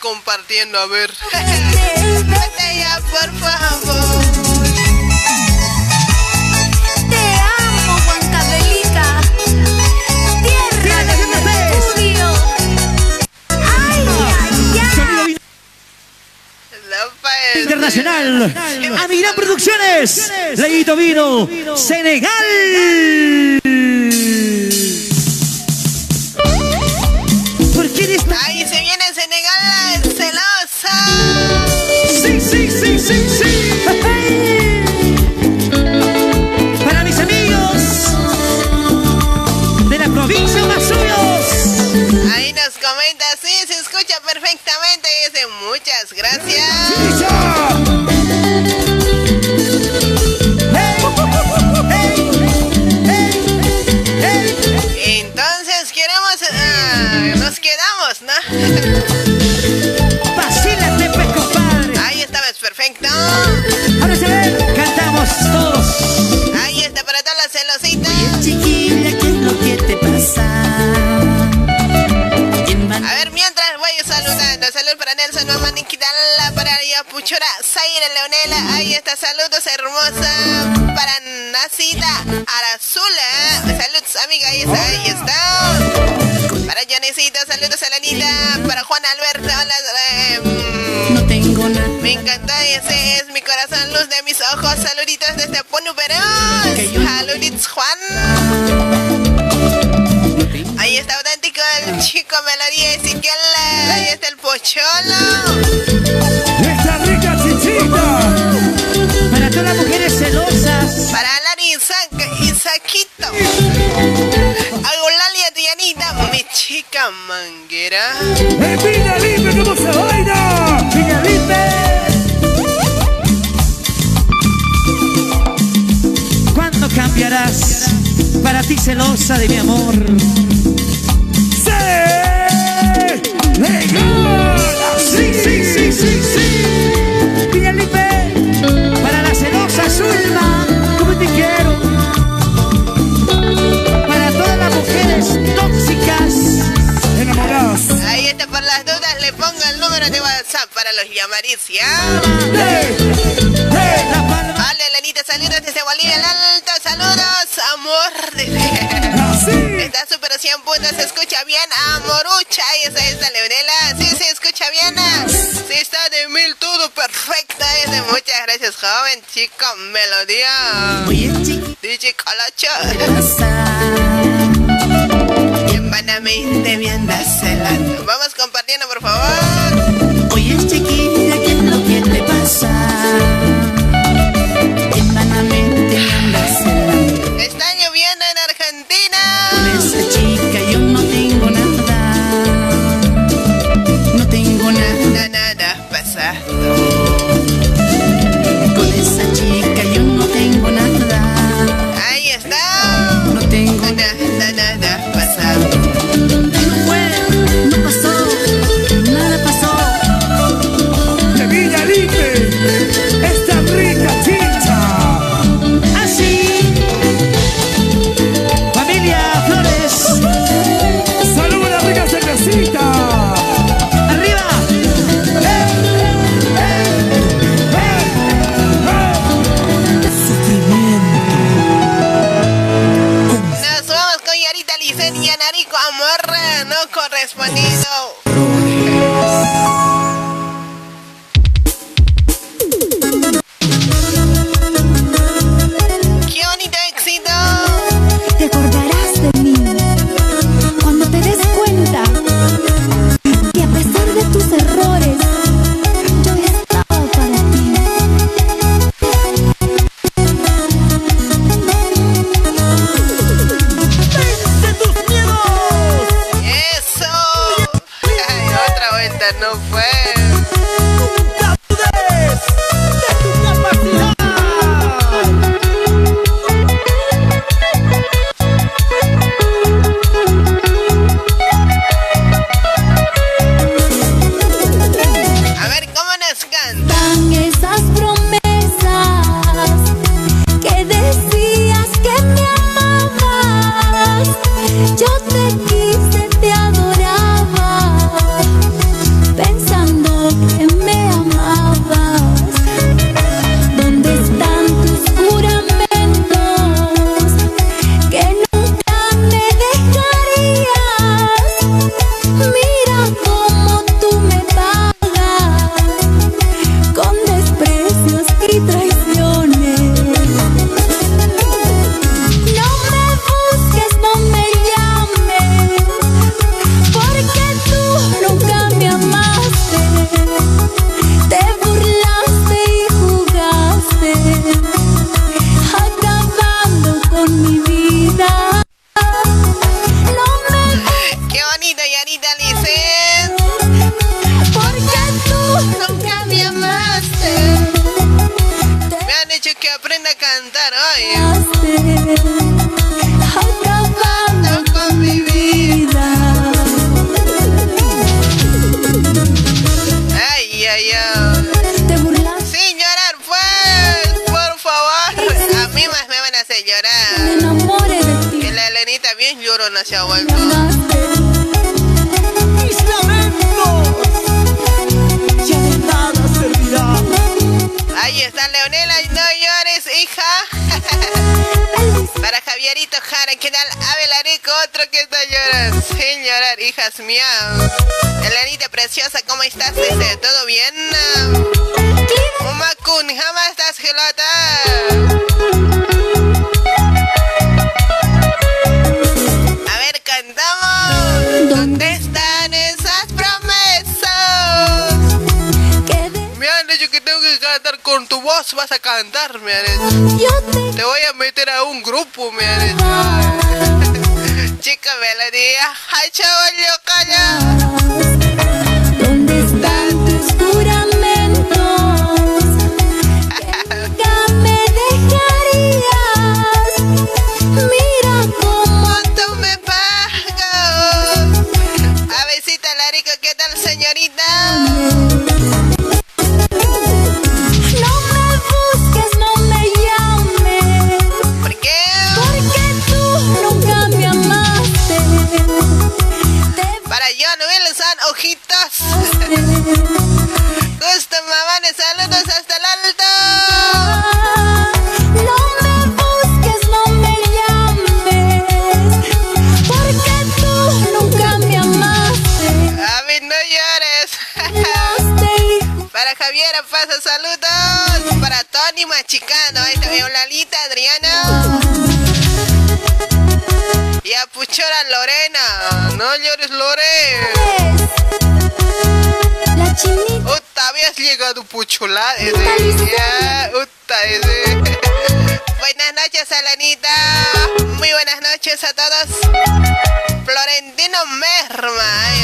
compartiendo, a ver. Botella, por favor. Te amo, Huancabelica. Tierra de estudio. Ay, ay, ay. Internacional. Amirán Producciones. Leito Vino. Senegal. Gracias. Encanta, ese es mi corazón, luz de mis ojos. Saluditos desde Perú. Saluditos, Juan. Ahí está auténtico el chico Melodía Ezequiel. Ahí está el pocholo. ¡Esta rica chichita! Para todas las mujeres celosas. Para Lari y Saquito. Agulalia Dianita, mi chica manguera. ¡En Villa cómo se celosa de mi amor. Sí, sí, sí, sí, sí. Villalipe, para la celosa Zulma, como te quiero. Para todas las mujeres tóxicas, enamoradas. Ahí está, por las dudas, le pongo el número de WhatsApp para los llamaricias. Vale, Lenita, saludos desde Bolivia el Alto, saludos, amor. De... Está súper 100 puntos, se escucha bien, amorucha, ahí está, esta Leonela, sí, se escucha bien, sí, está de mil, todo perfecto, dice, muchas gracias, joven, chico, melodía. DJ Colacho. En vanamente bien Vamos compartiendo, por favor. Oye, chiquita, correspondido. ¡Qué Tony Machicano. Ahí también Lalita, Adriana. Y a Puchora Lorena. No llores, Lore. la chinita Uta, habías llegado Puchola. Ese. Ya, uta, ese. Buenas noches, Alanita. Muy buenas noches a todos. Florentino Merma.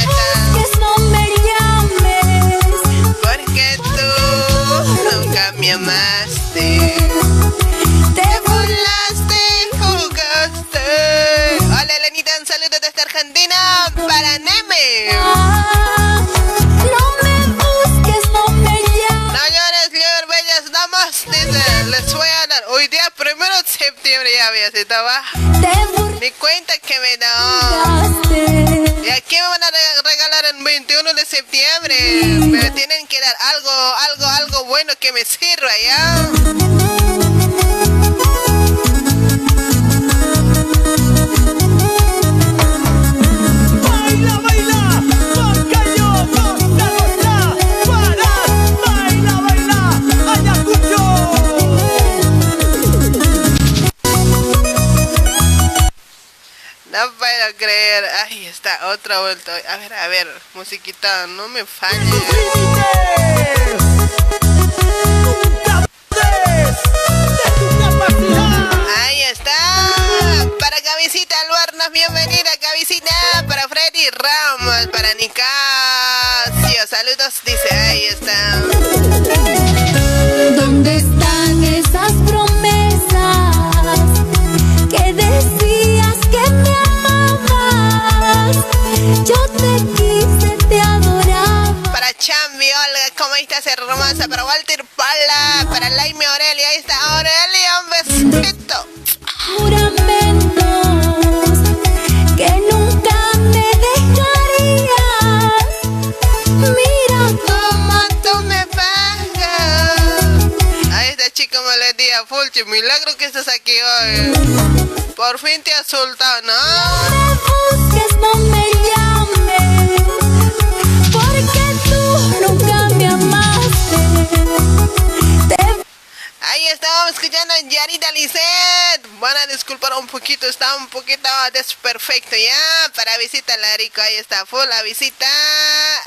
No me busques, no me llames, No damas. Dice, les voy a dar. Hoy día, primero de septiembre, ya había estaba. te Ni cuenta que me da. ¿Y aquí me van a re- regalar el 21 de septiembre? Me tienen que dar algo, algo, algo bueno que me sirva, ¿ya? Creer. Ahí está, otra vuelta. A ver, a ver, musiquita, no me falle. de tu capacidad. Ahí está. Para Cabecita Albarnas, bienvenida Cabecita. Para Freddy Ramos, para Nicasio. Saludos, dice, ahí está. ¿Dónde están esas promesas Olga, ¿cómo estás, hermosa? Para Walter Pala, para Laime Aurelia, ahí está Aurelia, un besito. Juramentos que nunca me dejarías. Mira ¿Cómo tú me pagas? Ahí está, chico, melodía, Fulchi, milagro que estás aquí hoy. Por fin te has soltado, ¿no? me busques, no me llames, Escuchando a Yarita Lisset. Van a disculpar un poquito, está un poquito desperfecto ya. Para visita Larico, ahí está full a visita.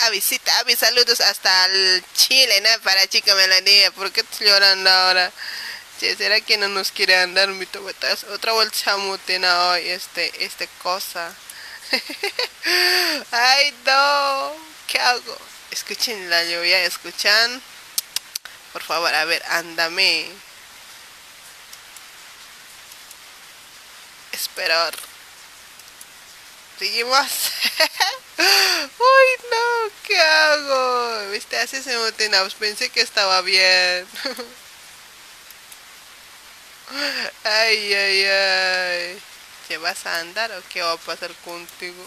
A visita, a mis saludos hasta el Chile, ¿no? Para chica Melodía. ¿Por qué estás llorando ahora? ¿Será que no nos quiere andar mi tobetas? Otra vuelta chamutina hoy, este, este cosa. Ay, no. ¿Qué hago? Escuchen la lluvia, escuchan. Por favor, a ver, ándame. Esperar. Seguimos. Uy, no, ¿qué hago? Viste, hace ese motenaus. Pensé que estaba bien. ay, ay, ay. ¿Te vas a andar o qué va a pasar contigo?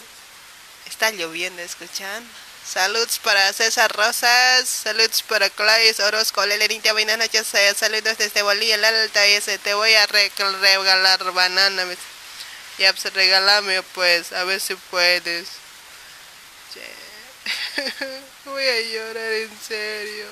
Está lloviendo, ¿escuchan? Saludos para César Rosas, saludos para Claes Orozco, Lelenita, buenas noches, eh, saludos desde Bolivia, el Alta, ese, te voy a re- regalar banana. Ya pues regálame pues, a ver si puedes. Voy a llorar en serio.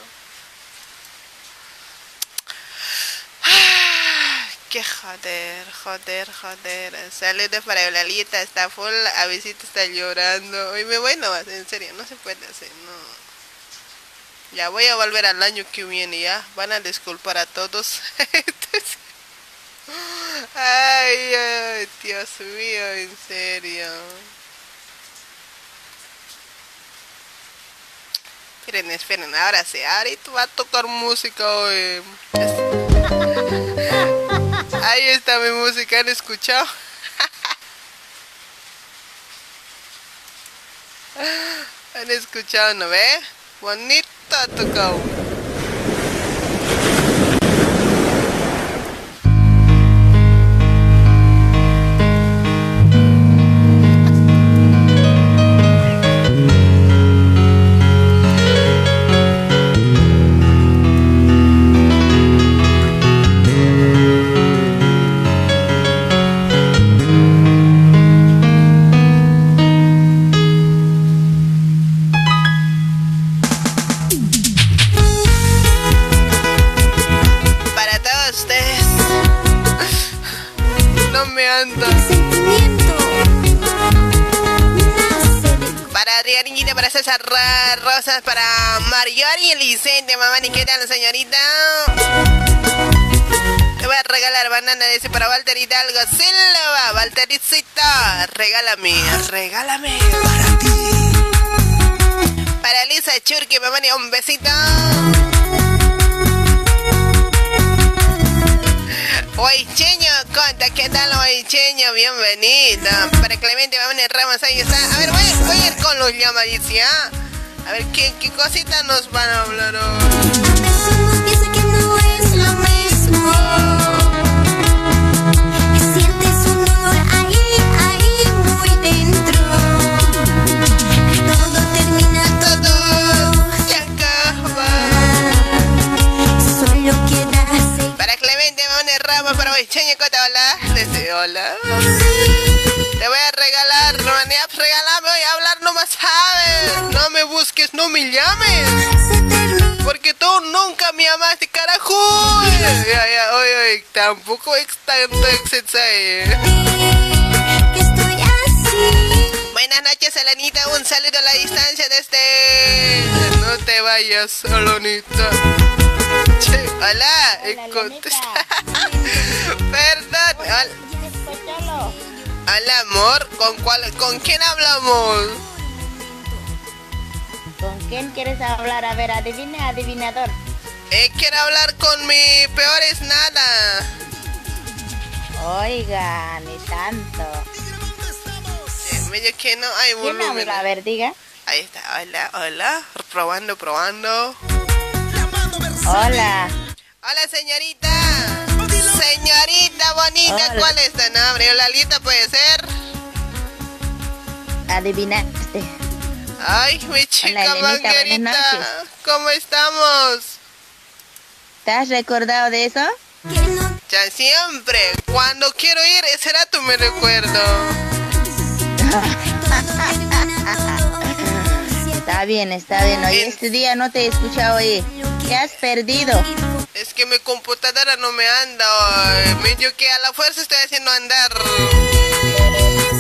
Qué joder, joder, joder. Saludos para Eulalita, está full. A visita está llorando. Hoy me voy nomás, en serio, no se puede hacer, no. Ya voy a volver al año que viene, ya. Van a disculpar a todos. ay, ay, Dios mío, en serio. Esperen, esperen, ahora sí, ahorita va a tocar música hoy. Ahí está mi música, ¿han escuchado? ¿Han escuchado, no ve? Bonito ha tocado. Hidalgo. Silva, Waltericita, regálame, regálame. Para ti. Para Lisa Churki, mamá, un besito. Oicheño, conta, ¿qué tal Oicheño? Bienvenido. Para Clemente, mamá, Ramos, ahí está. A ver, voy, voy a ir con los llamados, ¿ya? A ver, ¿qué, qué nos van a hablar hoy? Que no es lo mismo. Ramos, para hoy. Cheño Cota, hola. Desde hola. Te voy a regalar, Romania, regálame hoy, hablar no más sabes. No me busques, no me llames. Porque tú nunca me amaste, carajo. Ya, ya, hoy, hoy, tampoco es tanto Buenas noches, Elenita. Un saludo a la distancia de este. No te vayas, Alonita. hola, hola Perdón. Hola. Hola, amor. ¿Con, cuál, ¿Con quién hablamos? ¿Con quién quieres hablar? A ver, adivine, adivinador. Eh, quiero hablar con mi peor es nada. Oiga, ni tanto. Eh, medio que no hay volumen. ¿Quién habla? A ver, diga. Ahí está. Hola, hola. Probando, probando. Hola. Hola, señorita. Señorita bonita, ¿cuál es tu nombre? Lalita puede ser. Adivinaste. Ay, mi chica manguerita, ¿cómo estamos? ¿Te has recordado de eso? Ya siempre. Cuando quiero ir, ese rato me recuerdo. está bien, está bien. Hoy este día no te he escuchado hoy. ¿Qué has perdido? Es que mi computadora no me anda. Medio que a la fuerza estoy haciendo andar.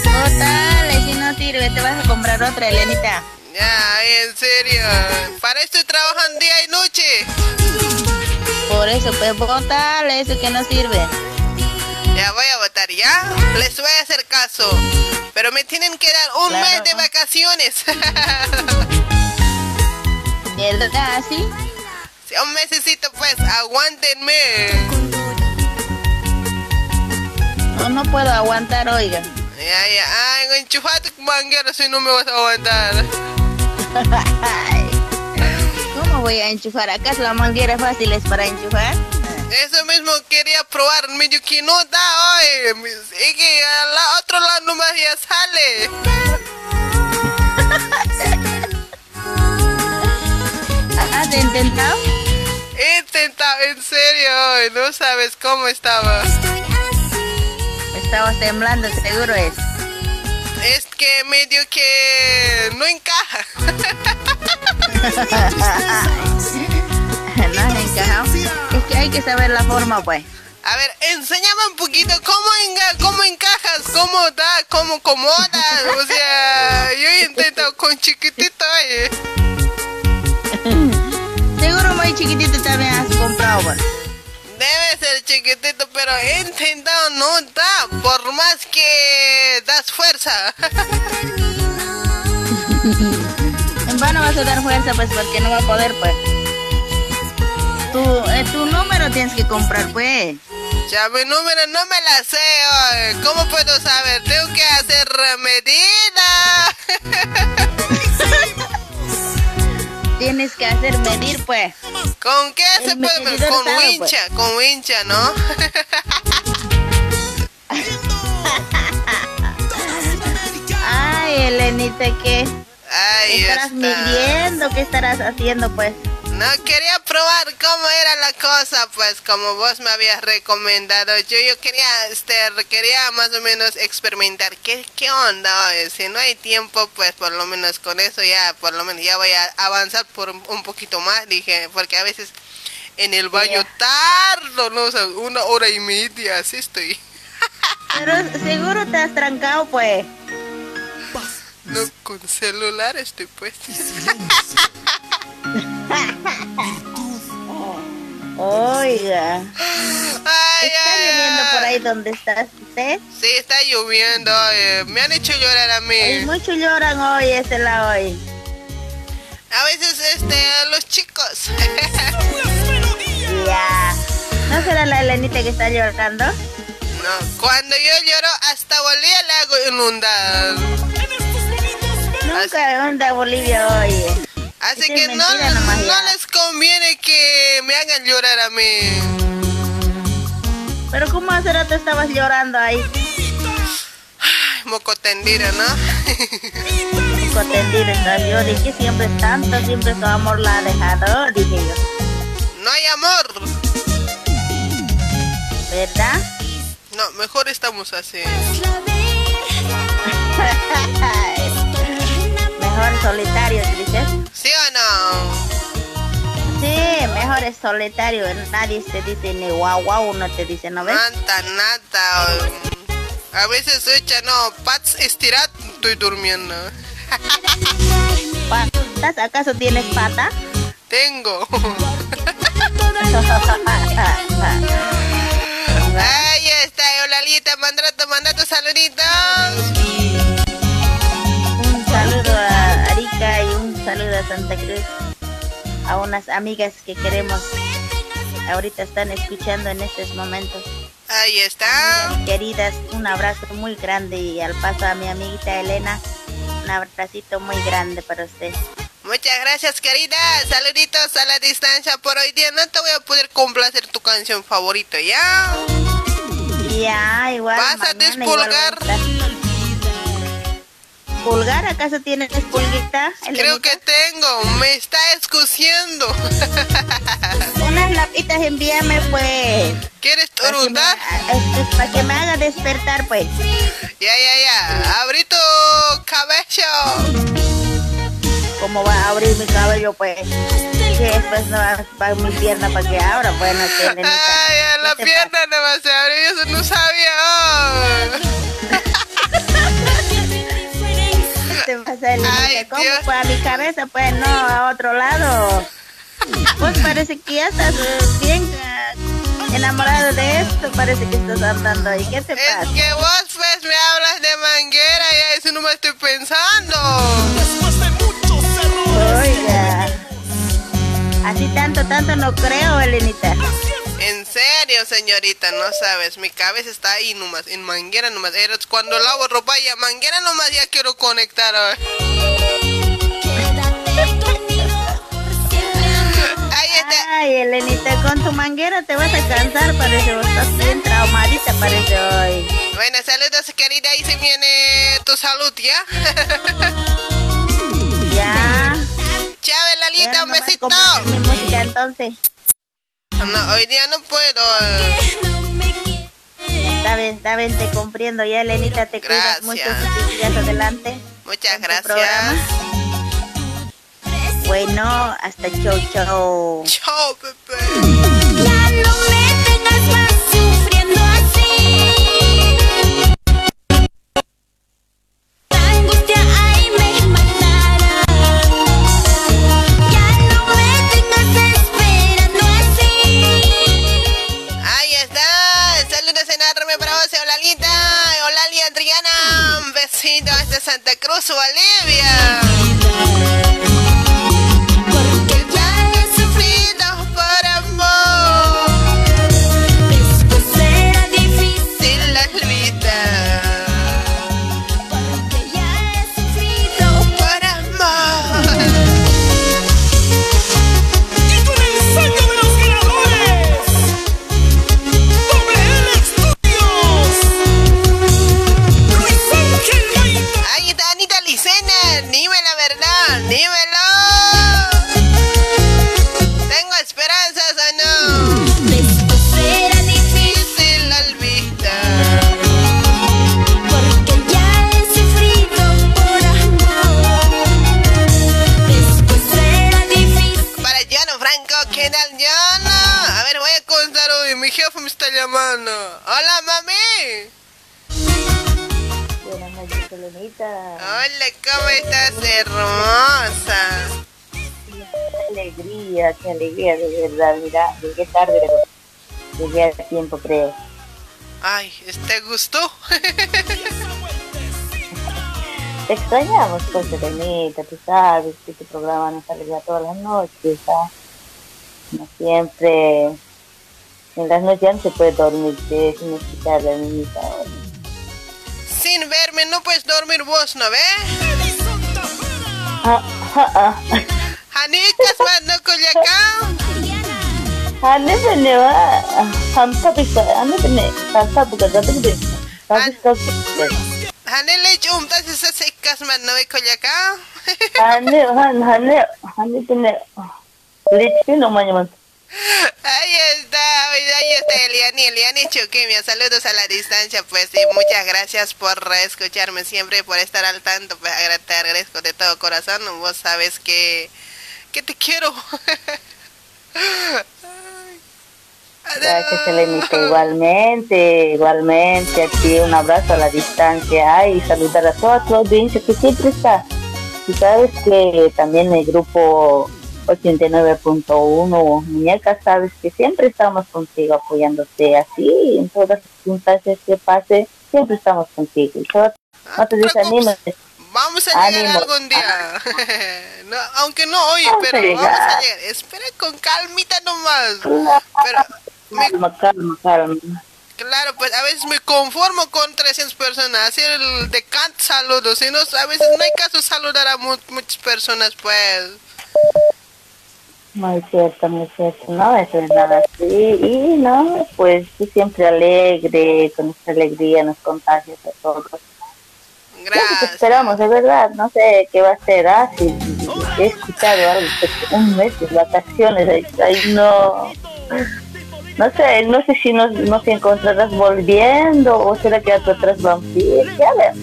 Total, si no sirve, te vas a comprar otra, Elenita. Ya, en serio. Para esto trabajan día y noche. Por eso, pues votar eso que no sirve. Ya voy a votar, ¿ya? Les voy a hacer caso. Pero me tienen que dar un mes de vacaciones. ¿Verdad? ¿Sí? un mesecito pues, aguántenme. No, no puedo aguantar, oiga. Ya, ya, ay, enchufate manguera si no me vas a aguantar. ¿Cómo voy a enchufar? ¿Acaso la manguera fácil es para enchufar? Eso mismo quería probar, medio que no da hoy. Y que a la otro lado nomás ya sale. ¿Has intentado? intentado, en serio, no sabes cómo estaba. Estabas temblando, seguro es. es que medio que no encaja. no que hay que saber la forma, pues. A ver, enséñame un poquito cómo, cómo encajas, cómo da, cómo acomodas. O sea, yo he intentado con chiquitito. Seguro muy chiquitito también has comprado, pues. Debe ser chiquitito, pero he intentado, no da, por más que das fuerza. en vano vas a dar fuerza, pues, porque no va a poder, pues. Tu, eh, tu número tienes que comprar, pues. Ya mi número no me la sé, ¿cómo puedo saber? Tengo que hacer medida. Tienes que hacer medir, pues. ¿Con qué se puede medir? Con wincha, pues. con wincha, ¿no? Ay, Elenita, ¿qué? Ay, estarás midiendo? ¿Qué estarás haciendo, pues? No, quería probar cómo era la cosa, pues como vos me habías recomendado. Yo, yo quería, este, quería más o menos experimentar qué, qué onda. Si no hay tiempo, pues por lo menos con eso ya, por lo menos ya voy a avanzar por un, poquito más, dije, porque a veces en el baño tardo, no, una hora y media, así estoy. Pero seguro te has trancado, pues. No, con celular estoy pues. Oiga. ¿Está lloviendo por ahí donde estás usted? Sí, está lloviendo. Eh, me han hecho llorar a mí. mucho lloran hoy ese lado hoy. A veces este, los chicos. ya. ¿No será la Elenita que está llorando? No, cuando yo lloro hasta Bolivia le hago inundar. Nunca onda Bolivia hoy. Así que no, no les conviene que me hagan llorar a mí. Pero ¿cómo hace rato estabas llorando ahí? Ay, moco tendida, ¿no? moco tendida, yo dije siempre es tanto, siempre su amor la ha dejado, dije yo. No hay amor. ¿Verdad? No, mejor estamos así. mejor solitario, dices. ¿Sí mejor es solitario. Nadie te dice ni guau guau, no te dice, ¿no ves? Nada, nada. A veces echa, no, pats estirat, estoy durmiendo. ¿Patas? ¿Acaso tienes pata? Tengo. Ahí está, hola Lita, mandando, mandando saluditos. Santa Cruz. A unas amigas que queremos. Ahorita están escuchando en estos momentos. Ahí está. queridas, un abrazo muy grande y al paso a mi amiguita Elena, un abracito muy grande para usted. Muchas gracias, querida. Saluditos a la distancia por hoy día. No te voy a poder complacer tu canción favorita, ¿ya? Ya, igual. ¿Vas a despulgar? ¿Pulgar? ¿Acaso tienes pulguita? Creo que tengo. Me está escuciendo. Unas lapitas envíame, pues. ¿Quieres torundar? Para que me haga despertar, pues. Ya, ya, ya. Abrí tu cabello. ¿Cómo va a abrir mi cabello, pues? Que después no va mi pierna para que abra, pues no tiene Ay, la pierna no va a abrir, eso no sabía. te pasa, Ay, ¿Cómo? Pues a mi cabeza, pues no, a otro lado. Pues parece que ya estás eh, bien eh, enamorado de esto, parece que estás andando ahí. ¿Qué te pasa? Es que vos pues me hablas de manguera y eso no me estoy pensando. Oiga. Así tanto, tanto no creo, Elenita. En serio, señorita, no sabes, mi cabeza está ahí nomás, en manguera nomás. Cuando lavo ropa ya manguera nomás ya quiero conectar. Ahí está. Ay, Elenita, con tu manguera te vas a cansar, parece. Estás bien traumadita, parece hoy. Bueno, saludos, querida. Ahí se viene tu salud, ¿ya? ya. Chao, Lalita, un besito. Mi música entonces. No, hoy día no puedo. Está bien, está bien, te comprendo. Ya, Elenita, te cuidas mucho. Días adelante. Muchas gracias. Bueno, hasta chau, chau. Chau, Pepe. Santa Cruz, Bolivia. Está llamando. Hola, mami. Buenas noches, Elenita. Hola, ¿cómo estás, hermosa? Qué alegría, qué alegría, de verdad. Mira, llegué tarde, pero llegué a tiempo, creo. Ay, ¿te gustó? Te extrañamos, pues, Elenita, tú sabes que este programa nos alegra todas las noches, ¿ah? No siempre. En las noches ya no se puede dormir eh, sin escuchar la niñita. Sin verme, no puedes dormir vos, ¿no ves? Ah, ah, ah. Janicas, mano, Culiacán. Hane bene wa hamta bisa hane bene tanta buka jatuh gede. Tapi sekali Hanele chumtas esas secas, mano, de Culiacán. hane han hane hane bene lecce namanya mas. Ahí está, ahí está Eliani, Eliani Chuquimia, saludos a la distancia, pues, y muchas gracias por escucharme siempre, por estar al tanto, pues, te agradezco de todo corazón, vos sabes que, que te quiero. Gracias Elenita, igualmente, igualmente a ti un abrazo a la distancia. Y saludar a toda tu audiencia que siempre está. Y sabes que también el grupo 89.1 Muñeca, sabes que siempre estamos contigo apoyándote así en todas las circunstancias que pase, siempre estamos contigo. No te desanimes. Vamos a llegar Ánimo. algún día. No, aunque no hoy, Vamos a pero vamos a llegar. Espera con calmita nomás. Claro, Pero, me- Calma, calma, calma. claro, pues a veces me conformo con 300 personas. Hacer el de cant saludos. Y no, a veces no hay caso saludar a mu- muchas personas, pues. Muy cierto, muy cierto, no, eso es nada así. Y no, pues siempre alegre, con esta alegría nos contagias a todos. Gracias. esperamos, de verdad, no sé qué va a ser, ah, si, he escuchado algo, un mes de vacaciones, ahí, ahí no, no sé, no sé si nos, nos encontrarás volviendo o será que a tu atrás ir, ya ver.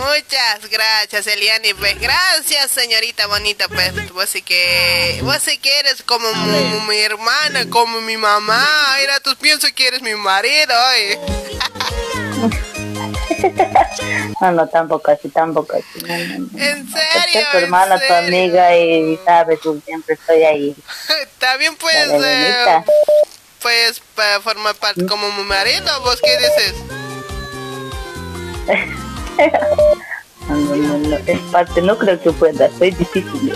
Muchas gracias, Eliani. Pues gracias, señorita bonita. Pues vos sí que, vos sí que eres como mi, mi hermana, como mi mamá. Mira, tú pienso que eres mi marido. oye. No, no, tampoco así, tampoco así, no, no, no. En Es serio. tu en hermana, tu amiga y sabes, siempre estoy ahí. También puedes, eh, puedes formar parte como mi marido. ¿Vos qué dices? No, no, no, es parte, no creo que pueda, soy difícil.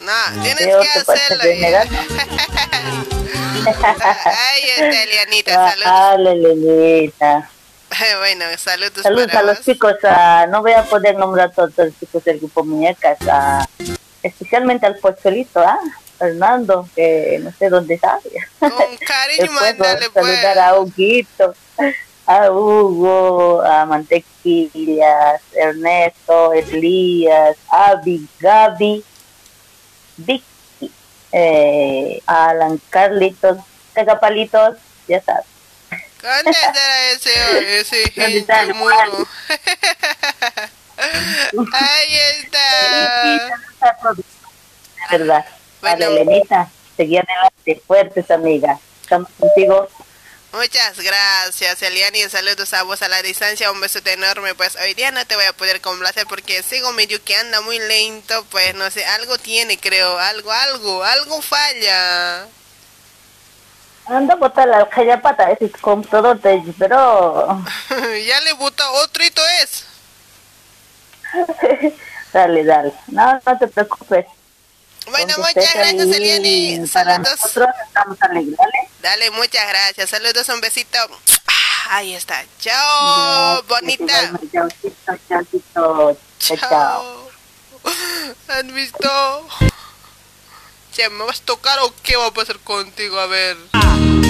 No, tienes Creo que que hacerlo. de ya. negar. Ahí está, Elianita. Saludos. Dale, Lenita. Bueno, saludos, Saludos para a los vos. chicos, ah, no voy a poder nombrar a todos los chicos del grupo Muñecas, ah, especialmente al Pocholito, ¿ah? Fernando, que no sé dónde está. Con cariño, Después mándale, a pues. saludar a Huguito, a Hugo, a Mantequillas, Ernesto, Elías, Abby, Gaby, Vicky, eh, Alan, Carlitos, Cagapalitos, ya sabes. ¿Dónde estará ese, ese gente? Ahí está. Verdad. Bueno. Elenita, seguí adelante, fuertes, amiga. Estamos contigo. Muchas gracias, Eliani. Saludos a vos a la distancia. Un beso enorme. Pues hoy día no te voy a poder complacer porque sigo medio que anda muy lento. Pues no sé, algo tiene, creo. Algo, algo, algo falla. Anda a botar la pata ese computador de pero. ya le bota otro es. dale, dale. No, no te preocupes. Bueno, muchas gracias, Eliani. Saludos. estamos alegres, ¿vale? Dale, muchas gracias. Saludos, un besito. Ah, ahí está. Chao, bonita. Chao, chao, chao. Chao. ¿Han visto? Che, ¿me vas a tocar o qué va a pasar contigo? A ver.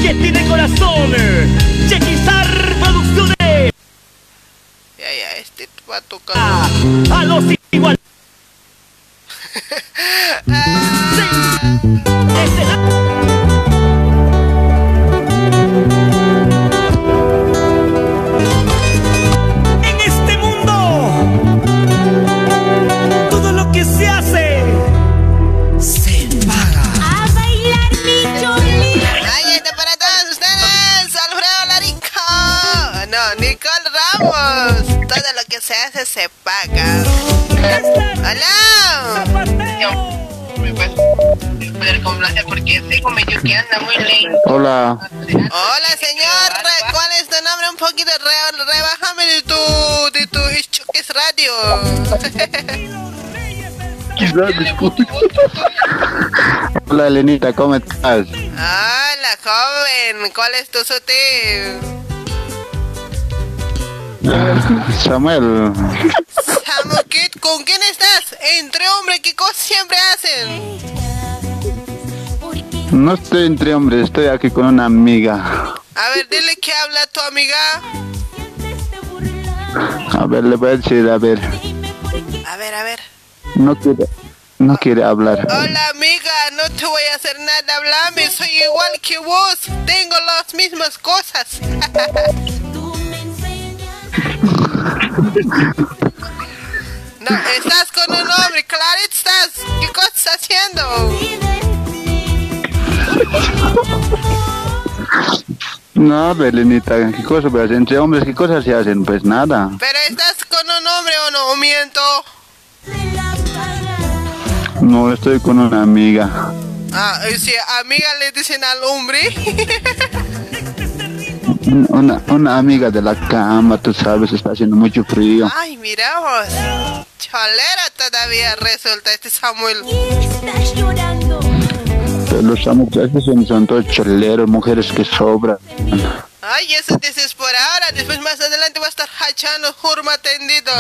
¿Qué tiene corazón? Chequizar Producciones. Ya, ya, este va a tocar. a los igual. Hola, Elenita, ¿cómo estás? Hola, joven. ¿Cuál es tu sote? Samuel. Samuel, ¿con quién estás? Entre hombres, ¿qué cosas siempre hacen? No estoy entre hombres, estoy aquí con una amiga. A ver, dile que habla tu amiga. A ver, le voy a decir, a ver. A ver, a ver. No quiere, no quiere hablar. Hola, amiga, no te voy a hacer nada, hablame. Soy igual que vos. Tengo las mismas cosas. No, estás con un hombre, claro estás. ¿Qué cosa estás haciendo? No, Belenita, ¿qué cosa pues entre hombres qué cosas se hacen? Pues nada. ¿Pero estás con un hombre o no? ¿O miento? No, estoy con una amiga. Ah, si amiga le dicen al hombre. Una, una amiga de la cama, tú sabes, está haciendo mucho frío. Ay, mira vos. Cholera todavía resulta este Samuel. Estás llorando. Pero los muchachos son, son todos choleros, mujeres que sobran. Ay, eso dices por ahora. Después más adelante va a estar hachando jurma tendido.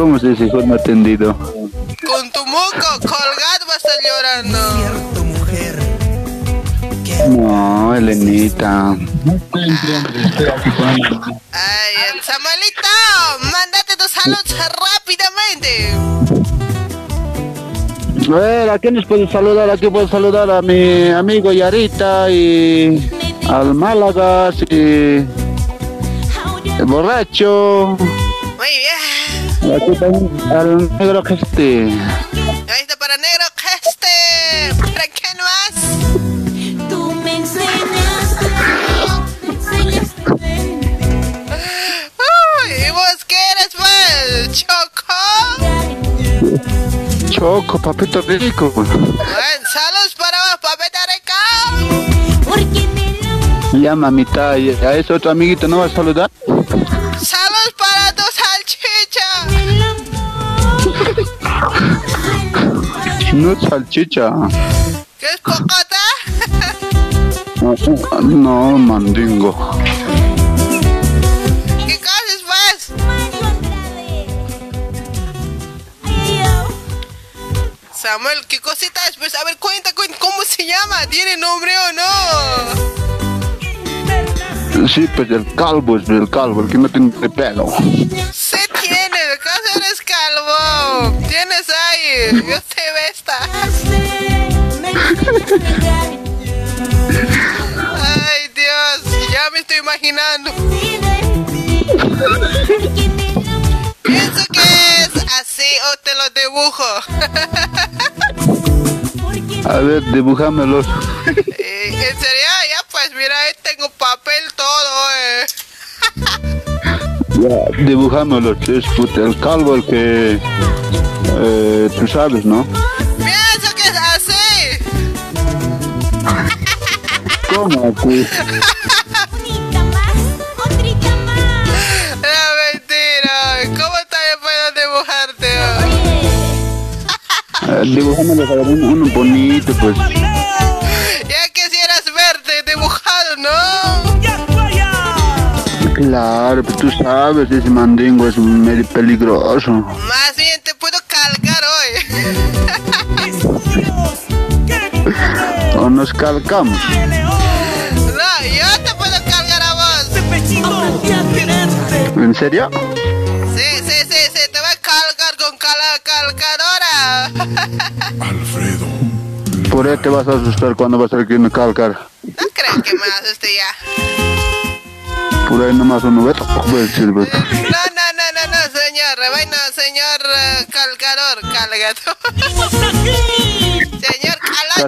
¿Cómo se dice forma tendido? Con tu moco colgado va a estar llorando. Cierto, mujer. No, Elenita. Ay, Samuelito, mándate tus saludos rápidamente. A ver, ¿a quién les puedo saludar? Aquí puedo saludar a mi amigo Yarita y al Málaga y el borracho. Muy bien. Aquí también al negro que esté. Ahí está para negro este. ¿Para quién más? Tú me enseñaste. enseñaste. Uy, ¿y vos qué eres, pues? ¿Choco? Choco, papito rico. Bueno, saludos para vos, del amor Ya, mamita, ¿y a ese otro amiguito no va a saludar? No es salchicha. ¿Qué es cocota? No, mandingo. ¿Qué haces, pues? Samuel, ¿qué cosita es? Pues, a ver, cuenta, cuenta, ¿cómo se llama? ¿Tiene nombre o no? Sí, pues el calvo es el calvo, el que no tiene pelo. Se tiene, ¿acaso eres calvo? Tienes ahí, yo te esta. Me hiciste caminando. Pienso que es así o te lo dibujo. A ver, dibujámelos. Eh, ¿En serio? Ya pues mira, ahí tengo papel todo. Eh. Ya, dibujámelos. Es puta, el calvo el que... Eh, tú sabes, ¿no? Pienso que es así. ¿Cómo? Pues, No, mentira. ¿Cómo también puedo dibujarte? dibujámelos a ver, uno, uno bonito, pues. Ya quisieras verte dibujado, ¿no? Claro, pues tú sabes, ese mandingo es medio peligroso. Calcamos. No, yo te puedo cargar a vos. ¿En serio? Sí, sí, sí, sí, te voy a calcar con cala calcadora. Alfredo. Por ahí te vas a asustar cuando vas a tener que me calcar. No crees que me asuste ya. Por ahí nomás uno ve, pues, sí. No, no, no, no,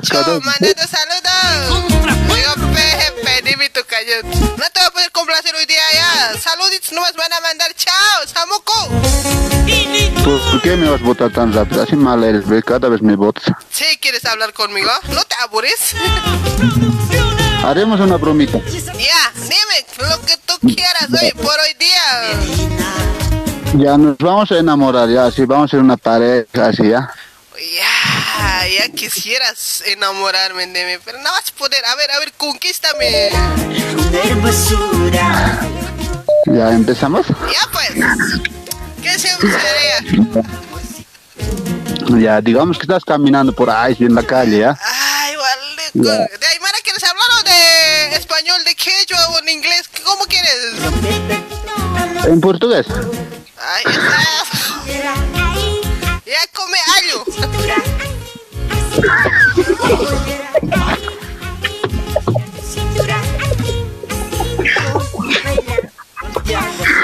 Cascador. mandando saludos. Digo, peje, dime tu cayón. No te voy a poder complacer hoy día ya. Saluditos, no me van a mandar. Chao, Samuco. Pues, ¿Por qué me vas a votar tan rápido? Así mal eres, ¿ves? Cada vez me votas. ¿Sí quieres hablar conmigo? ¿No te aburres? Haremos una bromita. ya, dime lo que tú quieras hoy, por hoy día. Ya nos vamos a enamorar, ya, así vamos a ser una pareja, así, ya. Ya, ya quisieras enamorarme de mí, pero no vas a poder. A ver, a ver, conquístame. Ya empezamos. Ya pues. ¿Qué siempre sería? Ya, digamos que estás caminando por ahí en la calle, ¿ya? Ay, vale. Ya. ¿De Aymara quieres hablar o de español, de quechua o en inglés? ¿Cómo quieres? En portugués. Ay, esa. Ya come algo.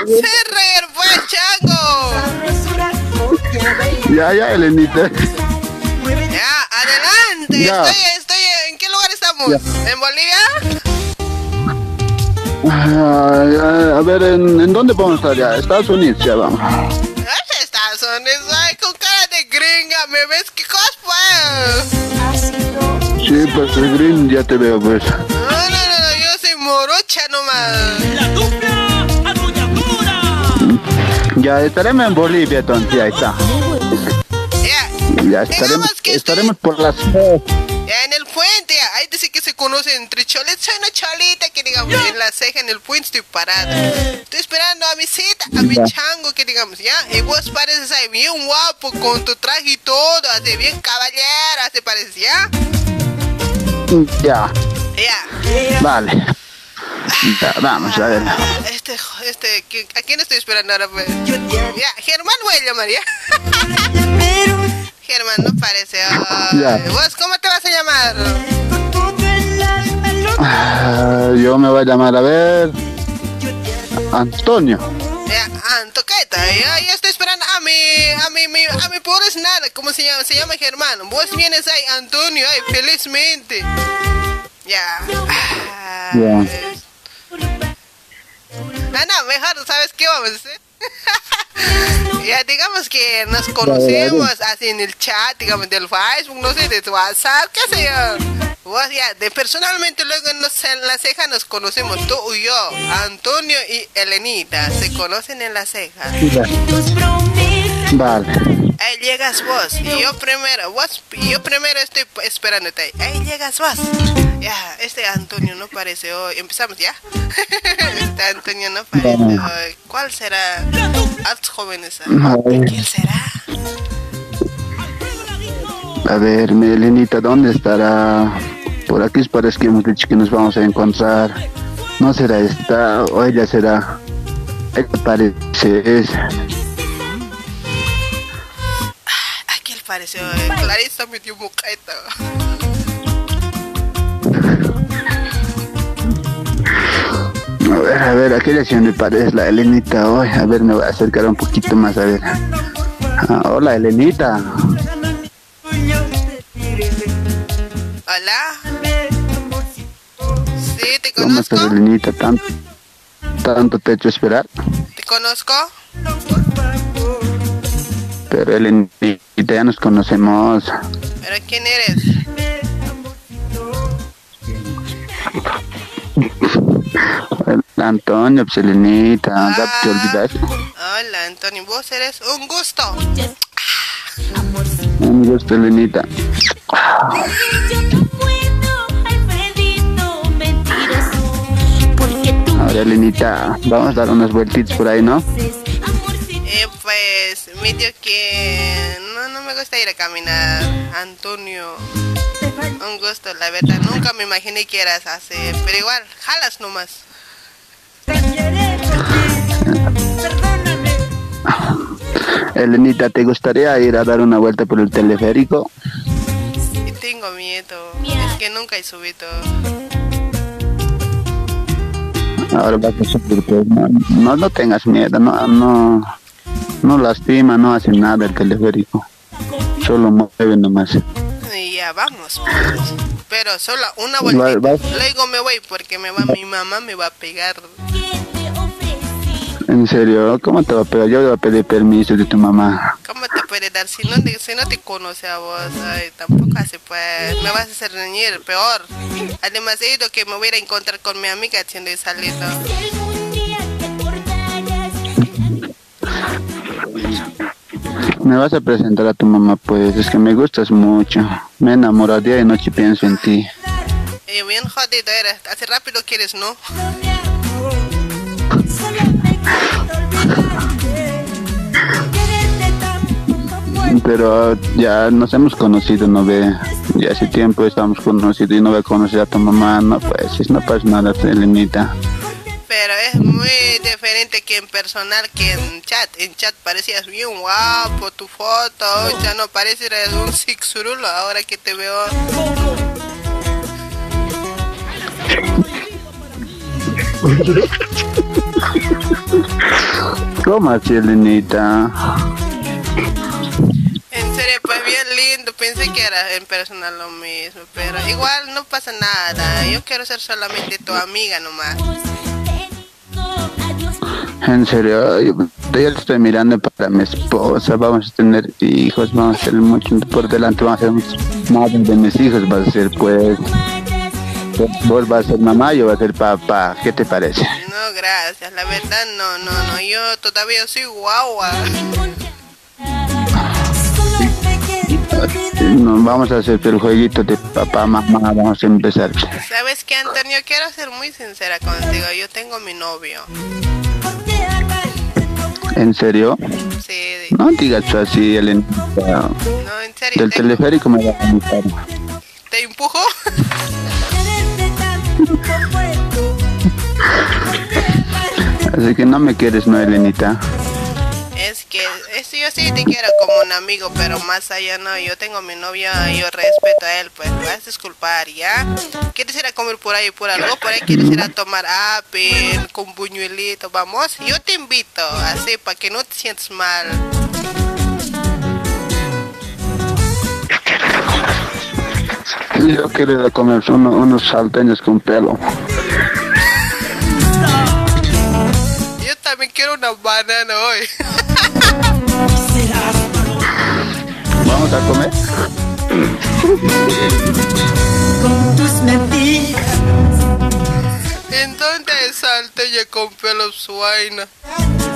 Reír, pues, chango. Ya, ya, Elenita. Ya, adelante. Ya. Estoy, estoy, ¿en qué lugar estamos? ¿En Bolivia? Ah, a ver, ¿en, en dónde podemos estar ya? Estados Unidos, ya vamos. ¿Dónde estás? ¿Dónde soy? Con cara gringa, ¿me ves? ¿Qué cosa, pues? Sí, pues el green ya te veo, pues. No, no, no, no, yo soy morocha nomás. Ya estaremos en Bolivia, entonces, ya está. Ya, Ya estaremos, estaremos por las... ya en el puente, ahí dice que se conoce entre choletas. Soy una cholita que, digamos, en la ceja, en el puente estoy parada. Estoy esperando a mi cita, a mi chango, que digamos, ya. Y vos pareces ahí bien guapo, con tu traje y todo, así bien caballero, así pareces, ¿ya? Ya, Ya. vale. Ya, vamos, a ver. Este, este, ¿qui- ¿a quién estoy esperando ahora? Pues? Ya, Germán voy a llamar, ¿ya? Germán, no parece. Ay. ¿Vos cómo te vas a llamar? Ah, Yo me voy a llamar, a ver... Antonio. Ya, Antoqueta, ya, ya estoy esperando a mi, a mi, mi- a mi pobre nada, ¿cómo se llama? Se llama Germán. Vos vienes ahí, Antonio, ay, felizmente. Ya. Ay. No, no, mejor, ¿sabes qué vamos a hacer? ya, digamos que nos conocemos así en el chat, digamos, del Facebook, no sé, de WhatsApp, qué sé yo. Vos ya, de personalmente luego nos, en la ceja nos conocemos, tú y yo, Antonio y Elenita, se conocen en la ceja. Vale. Ahí llegas vos, y yo primero, vos, yo primero estoy esperándote ahí. Ahí llegas vos. Ya, este Antonio no parece hoy. Empezamos ya. este Antonio no parece hoy. ¿Cuál será? Altos jóvenes. Ay. ¿Quién será? A ver, mi Elenita, ¿dónde estará? Por aquí parece que hemos dicho que nos vamos a encontrar. No será esta, o ella será. Ella parece es. ¿A quién parece hoy? Clarissa me dio moqueta. A ver, a A ver, aquella sí me parece la Elenita hoy. A ver, me voy a acercar un poquito más, a ver. Ah, hola, Elenita. Hola. Sí, te ¿Cómo estás, conozco. Elenita? ¿Tanto, tanto te he hecho esperar? ¿Te conozco? Pero Elenita, ya nos conocemos. ¿Pero quién eres? Antonio, pues Elenita, ya te Ah. olvidaste. Hola, Antonio. Vos eres un gusto. Un gusto, Elenita. Ahora, Elenita, vamos a dar unas vueltitas por ahí, ¿no? Eh, pues, medio que no, no me gusta ir a caminar, Antonio. Un gusto, la verdad. Nunca me imaginé que eras así, pero igual, jalas nomás. Elenita, ¿te gustaría ir a dar una vuelta por el teleférico? Y tengo miedo, es que nunca he subido. Ahora vas a subir, pues, no, no, no tengas miedo, no, no, no lastima, no hace nada el teleférico. Solo mueve nomás. Y ya, vamos. Pero solo una va- Luego me voy porque me va, mi mamá me va a pegar. En serio, ¿cómo te va a pegar? Yo le voy a pedir permiso de tu mamá. ¿Cómo te puede dar si no te, si no te conoce a vos? Ay, tampoco hace pues. Me vas a hacer reñir, peor. Además he ido que me voy a encontrar con mi amiga haciendo el salido. Me vas a presentar a tu mamá, pues, es que me gustas mucho. Me enamoro día y noche pienso en ti. Eh, bien jodido eres. Hace rápido quieres, ¿no? Pero ya nos hemos conocido, ¿no ve? Ya hace tiempo estamos conocidos y no voy a conocer a tu mamá, no pues, no pasa nada, Elenita. Pero es muy diferente que en personal que en chat. En chat parecías bien guapo, tu foto. Ya no pareces un sixurulo ahora que te veo. ¿Cómo así, Elenita? En serio, pues bien lindo. Pensé que era en personal lo mismo. Pero igual no pasa nada. Yo quiero ser solamente tu amiga nomás. En serio, yo, estoy mirando para mi esposa, vamos a tener hijos, vamos a hacer mucho por delante, vamos a ser madre de mis hijos, va a ser pues, vos vas a ser mamá, yo voy a ser papá, ¿qué te parece? No, gracias. La verdad, no, no, no. Yo todavía soy guagua. Nos vamos a hacer el jueguito de papá, mamá, vamos a empezar. ¿Sabes qué, Antonio? Quiero ser muy sincera contigo. Yo tengo mi novio. ¿En serio? Sí, No digas así, Elenita. no, en serio. Del te- teleférico me va a gustar. ¿Te empujo? Así que no me quieres, ¿no, Elenita? Es que es, yo sí te quiero como un amigo, pero más allá no. Yo tengo mi novio y yo respeto a él, pues vas a disculpar, ¿ya? ¿Quieres ir a comer por ahí, por algo? Por ahí quieres ir a tomar apple con buñuelito, vamos. Yo te invito, así, para que no te sientas mal. Yo quiero ir a comer uno- unos salteños con pelo. También quiero una banana hoy. ¿Vamos a comer? Con tus mentiras. ¿En dónde hay salteña con pelo suaina?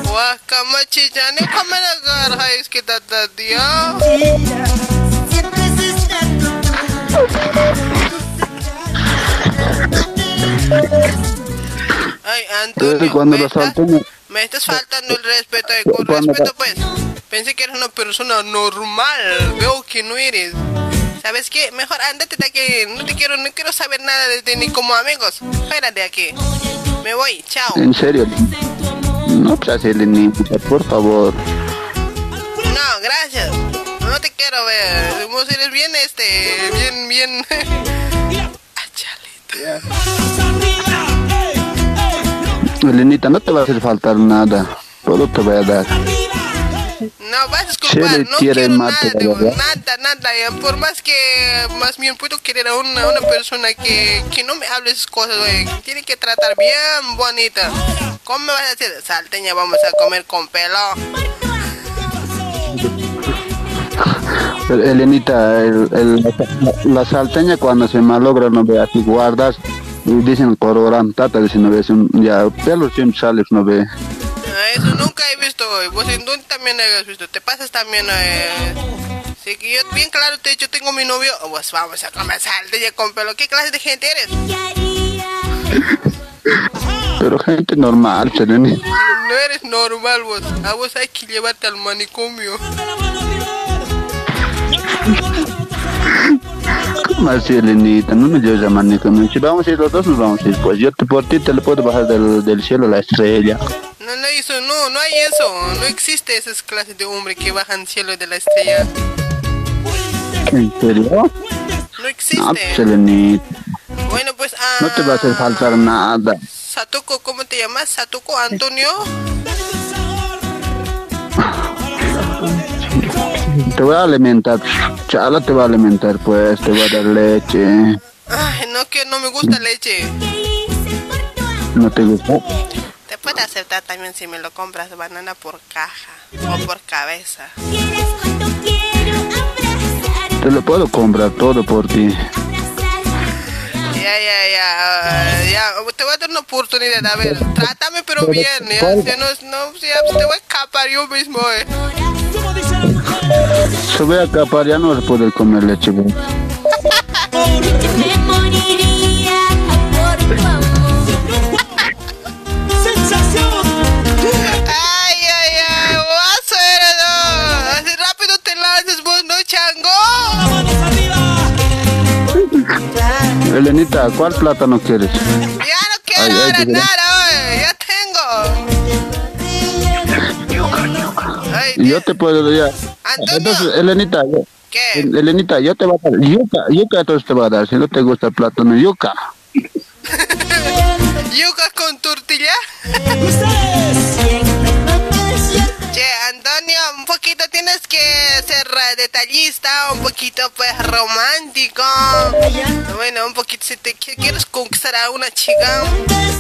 Guacamachichane, ¿cómo la agarra? Es que tata estado Ay, Antonio, cuando los estás, salteños... me estás faltando el respeto. eh, Con respeto, pues. Pensé que eres una persona normal. Veo que no eres. ¿Sabes qué? Mejor ándate de aquí. No te quiero, no quiero saber nada de ti ni como amigos. Fuera de aquí. Me voy. Chao. ¿En serio? No, así, Elenita, por favor. No, gracias. No te quiero ver. Vos eres bien, este, bien, bien. Ah, chalito. Elenita, no te va a hacer faltar nada. Todo te voy a dar. No, vas a disculpar, no quiero nada, nada, nada, por más que, más bien puedo querer a una, una persona que, que no me hable esas cosas, güey, tiene que tratar bien bonita. ¿Cómo me vas a decir? Salteña, vamos a comer con pelo. Elenita, el, la, salteña cuando se malogra, no ve así guardas dicen cororan, tata, dicen, no ve, ya pelo siempre sales, no ve. Eso nunca he visto, vos en dónde también has visto, te pasas también, eh. Sí, que yo bien claro te he dicho, tengo mi novio, pues vamos a comer salteña con pelo, ¿qué clase de gente eres? Pero gente normal, Seleni. No eres normal vos, a vos hay que llevarte al manicomio. ¿Cómo así, Elenita? No me lleves a manicomio. Si vamos a ir los dos, nos vamos a ir. Pues yo te, por ti te le puedo bajar del, del cielo la estrella. No, no, eso, no, no hay eso. No existe esas clases de hombre que bajan cielo de la estrella. ¿En serio? No existe. No, pues, Elenita. Bueno, pues... Ah, no te va a hacer faltar nada. Satuco, ¿cómo te llamas? ¿Satuco Antonio? Te voy a alimentar, chala te va a alimentar, pues, te voy a dar leche. Ay, no, que no me gusta leche. ¿No te gusta? Te puedo aceptar también si me lo compras banana por caja o por cabeza. Te lo puedo comprar todo por ti. Ya, ya, ya, ya, te voy a dar una oportunidad, a ver, trátame pero bien, ya, no, no, ya, te voy a escapar yo mismo, eh. Se voy a escapar, ya no poder comer leche, güey. Ay, ay, ay, vaso era, no. Así rápido te lanzas vos, ¿no, chango? Elenita, ¿cuál plátano quieres? Ya no quiero ay, ahora nada, oye, ya tengo. Ay, yo te puedo ya. Antonio. Entonces, Elenita, ¿Qué? Elenita, yo te voy a dar yuca, yuca entonces te va a dar, si no te gusta el plátano, yuca. ¿Yuca con tortilla? Tienes que ser detallista, un poquito pues romántico. Bueno, un poquito si te quieres conquistar a una chica,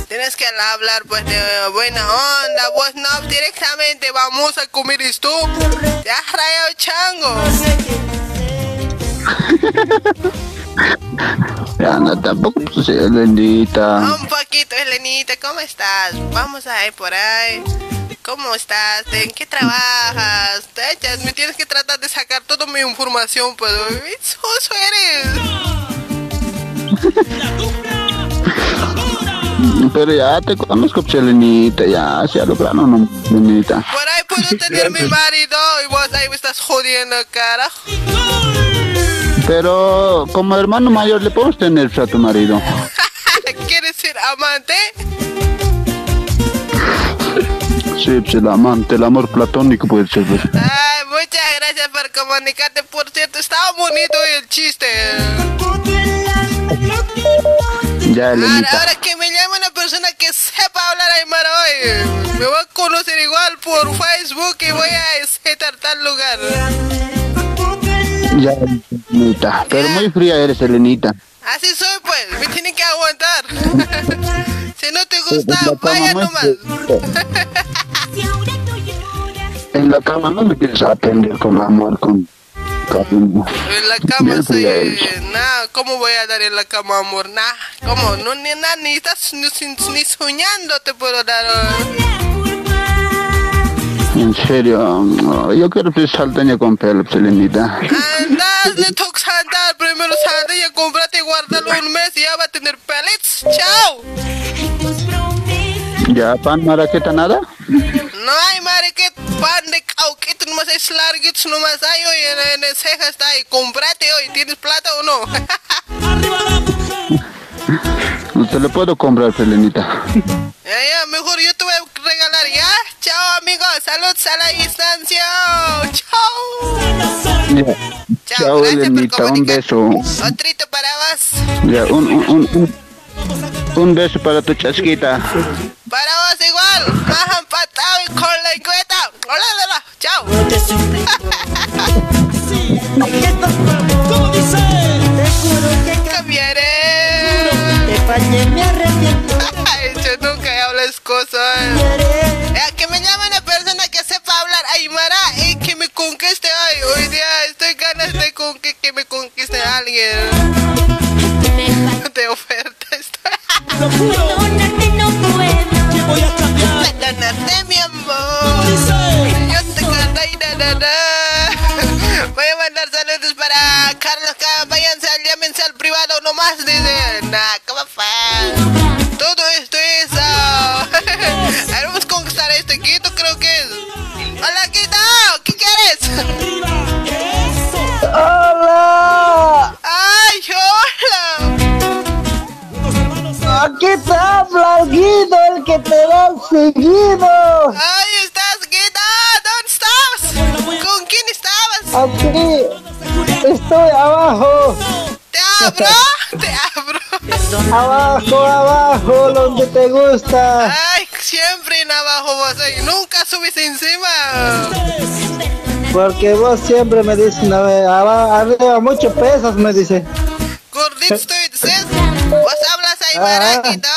tienes que hablar pues de buena onda, vos no directamente vamos a comer esto. Ya rayado chango. Ya no, tampoco pues, Elenita. Un poquito, Elenita, ¿cómo estás? Vamos a ir por ahí. ¿Cómo estás? ¿En qué trabajas? Me tienes que tratar de sacar toda mi información, pues. ¡Soso eres! Pero ya te conozco, Chelenita, ya, sea lo plano, no, Elenita. Por ahí puedo tener mi marido y vos ahí me estás jodiendo, carajo. Pero como hermano mayor le podemos tener a tu marido. ¿Quieres ser amante? Sí, pues el amante, el amor platónico puede ser. Pues. Ay, muchas gracias por comunicarte. Por cierto, estaba bonito el chiste. Ya. Ahora, ahora que me llame una persona que sepa hablar aymara hoy, me voy a conocer igual por Facebook y voy a estar tal lugar. Ya, Elenita. Pero muy fría eres, Elenita. Así soy, pues. Me tienen que aguantar. si no te gusta, vaya nomás. en la cama no me quieres atender con amor, con cariño. En la cama sí, nada, ¿cómo voy a dar en la cama amor? Nah, ¿cómo? No, ni nada, ni estás ni, ni soñando te puedo dar. En serio, yo quiero que salteña con pelo, Selenita. Andas, le toca saltar, primero salteña, cómprate y guárdalo un mes y ya va a tener pellets. ¡Chao! ¿Ya pan maraqueta nada? No hay maraqueta, pan de cauquito, nomás es larguito, nomás hay hoy en, en ceja está ahí. Cómprate hoy, ¿tienes plata o no? No te lo puedo comprar, Felenita. Mejor yo te voy a regalar, ¿ya? Chao, amigos. Saludos a la distancia. Chao. Ya. Chao, Chao Felenita. Un beso. Para vos. Un, beso para tu chasquita. Para vos igual. Bajan patado y con la encuesta. Hola, hola. Chao. Te fallé, me arrepiento. Ay, yo nunca hablo cosas. Eh, que me llame una persona que sepa hablar Aymara y que me conquiste. Ay, hoy día estoy ganas de que me conquiste a alguien. De oferta estoy. Perdónate, no puedo. Voy a cambiar. Perdónate, mi amor. Yo te canto y da, da, da. Abro? ¿Te abro? Abajo, abajo, donde te gusta. Ay, siempre en abajo vos, ay, nunca subes encima. Porque vos siempre me dices, no, arriba mucho pesas, me dice. Gordito. ¿Vos hablas ahí, maraquito?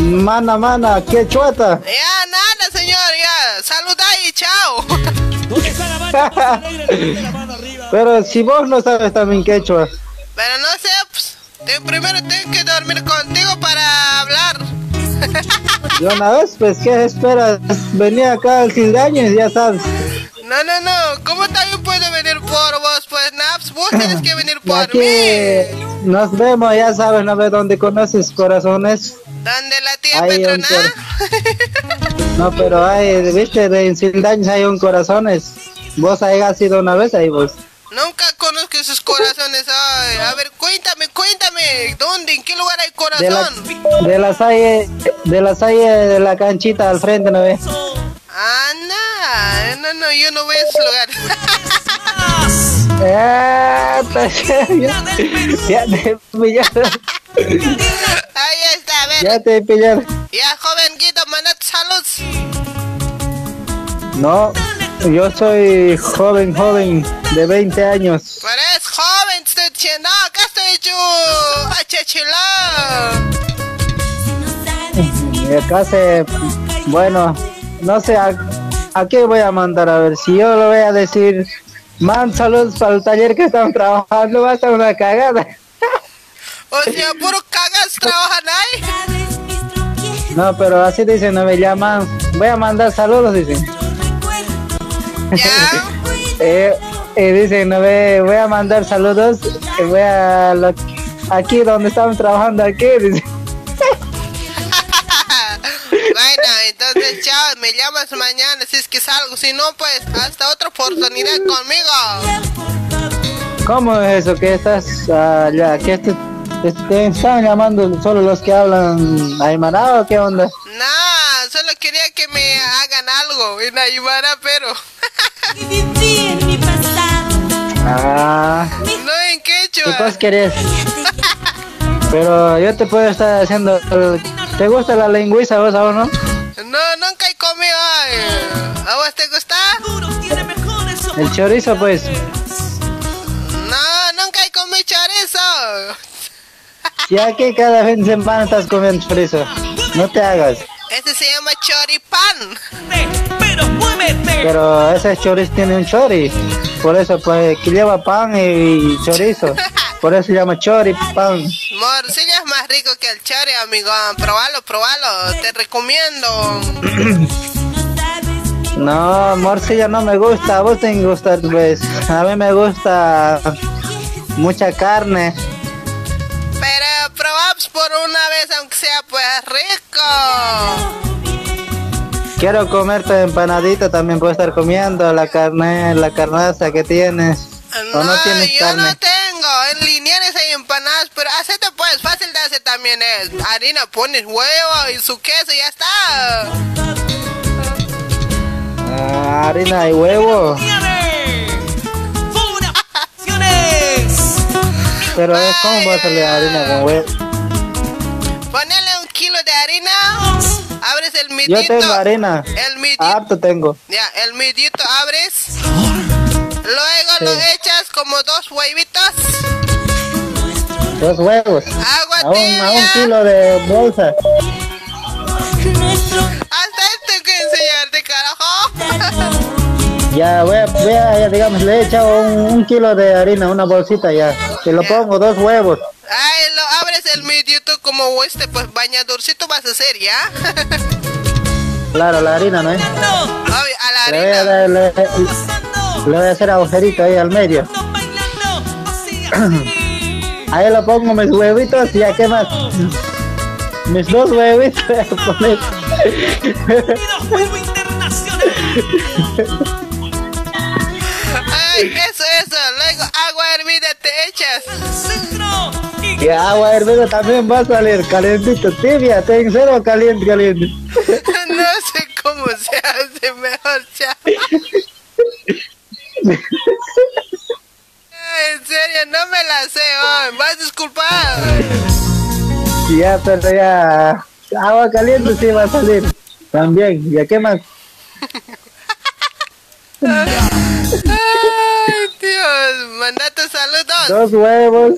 Mana, mana, qué chueta. Ya, nada, señor, ya. Saluda y chao. Pero si vos no sabes también quechua. Pero no sé, pues, te- primero tengo que dormir contigo para hablar. Y una vez, pues, ¿qué esperas? Venía acá al Sildaño, ya sabes. No, no, no. ¿Cómo también puedo venir por vos? Pues, Naps, vos tienes que venir por Aquí mí. nos vemos, ya sabes, no ves dónde conoces corazones. ¿Dónde la tía un Petrona? No, pero hay, viste, en Sildaños hay un corazones. Vos ahí has ido una vez ahí vos. Nunca conozco esos corazones. Ay, a ver, cuéntame, cuéntame. ¿Dónde? ¿En qué lugar hay De corazón? de la salle, de la salle de la canchita al frente, ¿no ves? Ah, no, no, no, yo no voy a ese lugar. Ya, te pillaron, Ahí está, a ver. ya te pillaron. Ya, joven Guido, mandad salud. No, yo soy joven, joven, de 20 años. Pero es joven, diciendo. Acá estoy yo. Achachilá. Y acá se, bueno, no sé, a, a qué voy a mandar? A ver, si yo lo voy a decir, man, saludos para el taller que están trabajando, va a estar una cagada. O sea, puro cagas trabajan ahí. No, pero así dicen, no me llaman, voy a mandar saludos, dicen. Eh, y dicen, no ve, voy a mandar saludos, y voy a, lo- aquí donde estamos trabajando, aquí, dicen. Bueno, entonces chao, me llamas mañana si es que salgo, si no pues hasta otra oportunidad conmigo. ¿Cómo es eso? que estás allá? ¿Que te están llamando solo los que hablan aymara o qué onda? No, solo quería que me hagan algo en Aymara, pero Ah, no en ¿qué quechua. cosa querés? Pero yo te puedo estar haciendo... ¿Te gusta la lingüiza vos o no? No, nunca he comido. ¿A vos te gusta? El chorizo pues. No, nunca he comido chorizo. Ya que cada fin de semana estás comiendo chorizo. No te hagas. Ese se llama choripán. Pero ese chorizo tiene un chori. Por eso pues que lleva pan y chorizo. Por eso se llama chori, pan. Morcilla es más rico que el chori, amigo. Probalo, probalo. Te recomiendo. No, morcilla no me gusta, a vos te gusta, pues. A mí me gusta mucha carne. Por una vez, aunque sea pues rico. Quiero comerte empanadita, también puedo estar comiendo la carne, la carnaza que tienes. ¿O no tienes yo carne? no tengo. En lineales hay empanadas, pero hacete pues, fácil de hacer también es. Harina, pones huevo y su queso y ya está. Ah, harina y huevo. Pero es como vas a hacer harina con huevo. Ponele un kilo de harina Abres el midito. Yo tengo arena. El midito. Harto tengo. Ya, el midito abres. Luego lo Sí. echas como dos huevitos. Dos huevos. Agua A un, a un kilo de bolsa. Hasta esto que enseñarte, carajo. Ya voy a, voy a- ya, digamos, le he echado un, un kilo de harina, una bolsita ya. Y lo pongo dos huevos. Ay, lo el midito como este, pues bañadorcito vas a hacer, ¿ya? Claro, la harina, ¿no es? Obvio, a la Le voy a, harina. le, le voy a hacer agujerito ahí al medio. Ahí lo pongo mis huevitos y ya qué más. Mis dos huevitos voy a poner. Ay, eso, eso. Luego agua hervida te echas. Y agua hervida también va a salir calentito, tibia, ten cero caliente, caliente. No sé cómo se hace mejor, chao. Ay, En serio, no me la sé, oh. vas a disculpar. Ya, pero ya agua caliente sí va a salir. También, ¿ya qué más? Dios, mandate saludos. Dos huevos.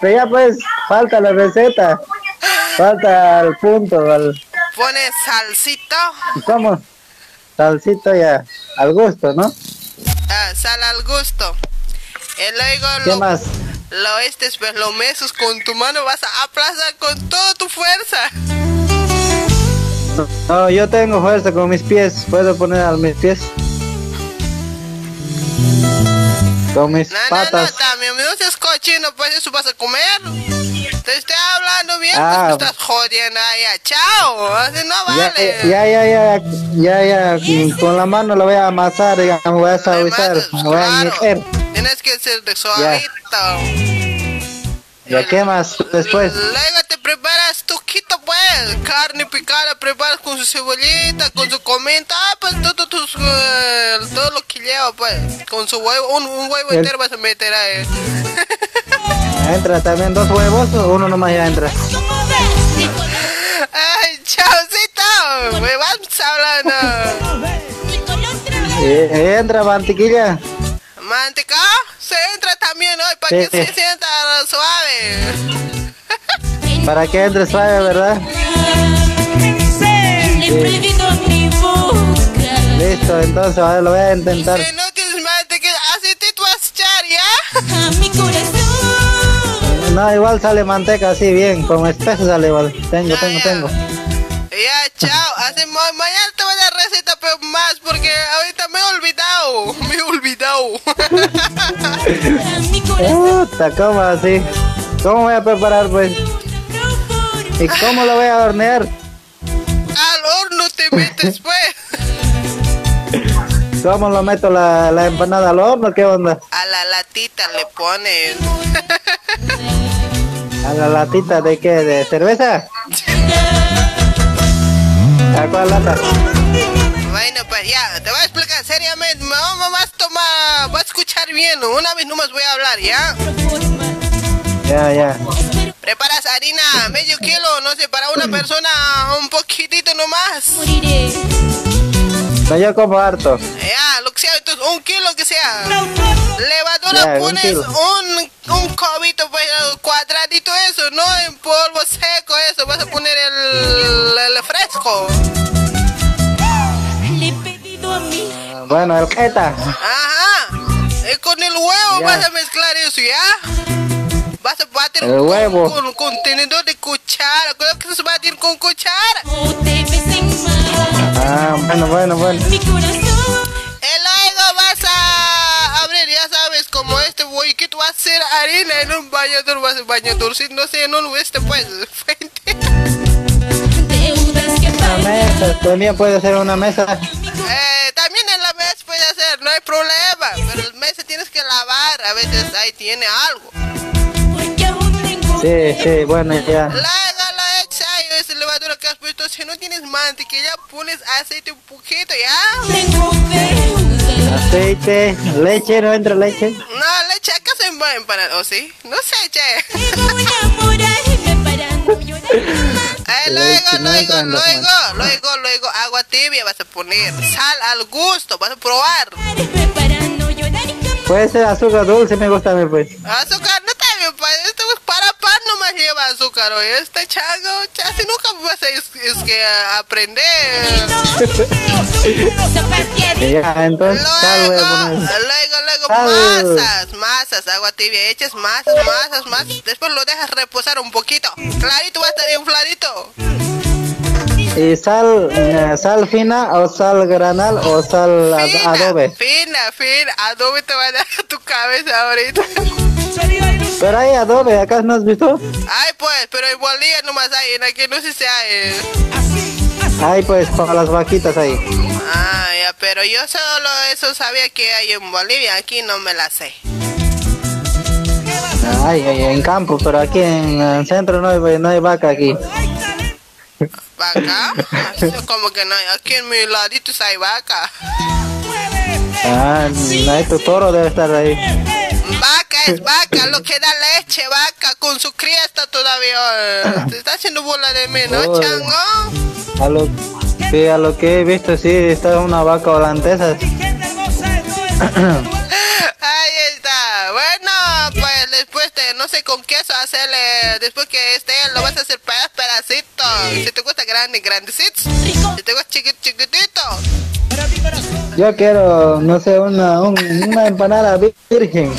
Pero ya pues, falta la receta. Falta el punto, al, Pones salsito, ¿cómo? Salsito ya, al gusto, ¿no? ah, sal al gusto. Y luego ¿Qué lo, más? lo estes, pues lo meses con tu mano, vas a aplastar con toda tu fuerza. No, yo tengo fuerza con mis pies. Puedo poner a mis pies. Con mis No, no, no, patas. también no seas cochino, pues eso vas a comer. Te estoy hablando bien, Ah. pues me estás jodiendo ya, chao, así no Ya, vale. ya, ya, ya, ya, ya, con la mano lo voy a amasar, digamos, voy a suavizar, voy a meter. tienes que ser de suavito. ¿Ya qué más después? Luego te preparas tu quito, pues, carne picada, preparas con su cebollita, con su comenta, ah, pues todo, tus, eh, todo lo que lleva, pues, con su huevo, un, un huevo El- entero vas a meter ahí. Entra también dos huevos o uno nomás ya entra. Ay, chaucito, me vas hablando. Eh, entra mantequilla. Manteca, se entra también hoy para Sí, que se sienta suave. Para que entre suave, ¿verdad? Listo, entonces ahora lo voy a intentar. Si no tienes manteca, así te vas a echar, ¿ya? No, igual sale manteca así bien, como espeso sale igual. Tengo, Ya, tengo, ya. tengo. Ya, chao. Así, ma- mañana te voy a dar receta pero más porque ahorita me he olvidado. Me he olvidado. Puta, ¿cómo así? ¿Cómo voy a preparar pues? ¿Y cómo lo voy a hornear? Al horno te metes, pues. ¿Cómo lo meto la, la empanada al horno? ¿Qué onda? A la latita le pones. ¿A la latita de qué? ¿De cerveza? ¿A cuál lata? Bueno, pues ya, te voy a explicar seriamente. Me vamos más bien. Una vez nomás voy a hablar, ¿ya? Ya, ya. Preparas harina, medio kilo, no sé, para una persona un poquitito nomás. No, yo como harto. Ya, lo que sea, entonces un kilo que sea. Levadura Ya, un pones kilo. un, un cobito, pues cuadradito eso, no en polvo seco eso, vas a poner el, el fresco. Ah, Bueno, el queta. Ajá. Y con el huevo Ya. vas a mezclar eso, ¿ya? Vas a batir El con, huevo. con contenedor de cuchara. Creo que se va a batir con cuchara. Ah, bueno, bueno, bueno. Y luego vas a abrir, ya sabes, como este huequito va a ser harina en un bañador, vas a bañador, si no sé, en un este pues, fuente. Una mesa, también puede ser una mesa. Eh, también en no hay problema, pero el mesa tienes que lavar, a veces ahí tiene algo. Sí, sí, bueno, ya. Ahí, esa levadura que has puesto, si no tienes mantequilla, pones aceite un poquito, ¿ya? Aceite, leche, ¿no entra leche? No, leche, ¿acaso en va a empanar? ¿O sí? No sé, che. Eh, luego, luego, luego, luego, luego, agua tibia vas a poner, sal al gusto, vas a probar. Puede ser azúcar dulce, me gusta a mí, pues. Azúcar, no está bien, pues, esto es para pan nomás lleva azúcar, oye, este chango, casi nunca vas a es, es que a aprender. ya, entonces, luego, luego, masas, masas, agua tibia, echas masas, masas, masas, después lo dejas reposar un poquito, clarito, va a estar infladito. ¿Y sal, eh, sal fina o sal granal o sal Fina, adobe? Fina, fina, adobe te va a dar tu cabeza ahorita. Pero hay adobe, ¿acá no has visto? Ay, pues, pero en Bolivia nomás hay, en aquí no sé si hay. Hay pues para las vaquitas ahí. Ah, ya, pero yo solo eso sabía que hay en Bolivia, aquí no me la sé. Hay en campo, pero aquí en el centro no hay, no hay vaca aquí. ¿Vaca? Como que no hay, aquí en mi ladito hay vaca. Ah, tu toro debe estar ahí. Vaca es vaca, lo que da leche, vaca, con su criesta todavía. Te está haciendo bola de mí, ¿no, Oye. chango? A lo, sí, a lo que he visto, sí, está una vaca holandesa. Ahí está. Bueno, pues después de no sé con queso hacerle, después que esté, lo vas a hacer pedaz, pedacitos. Si te gusta grande, grandecitos. Si te gusta chiquito, chiquitito. Yo quiero, no sé, una, un- una empanada virgen.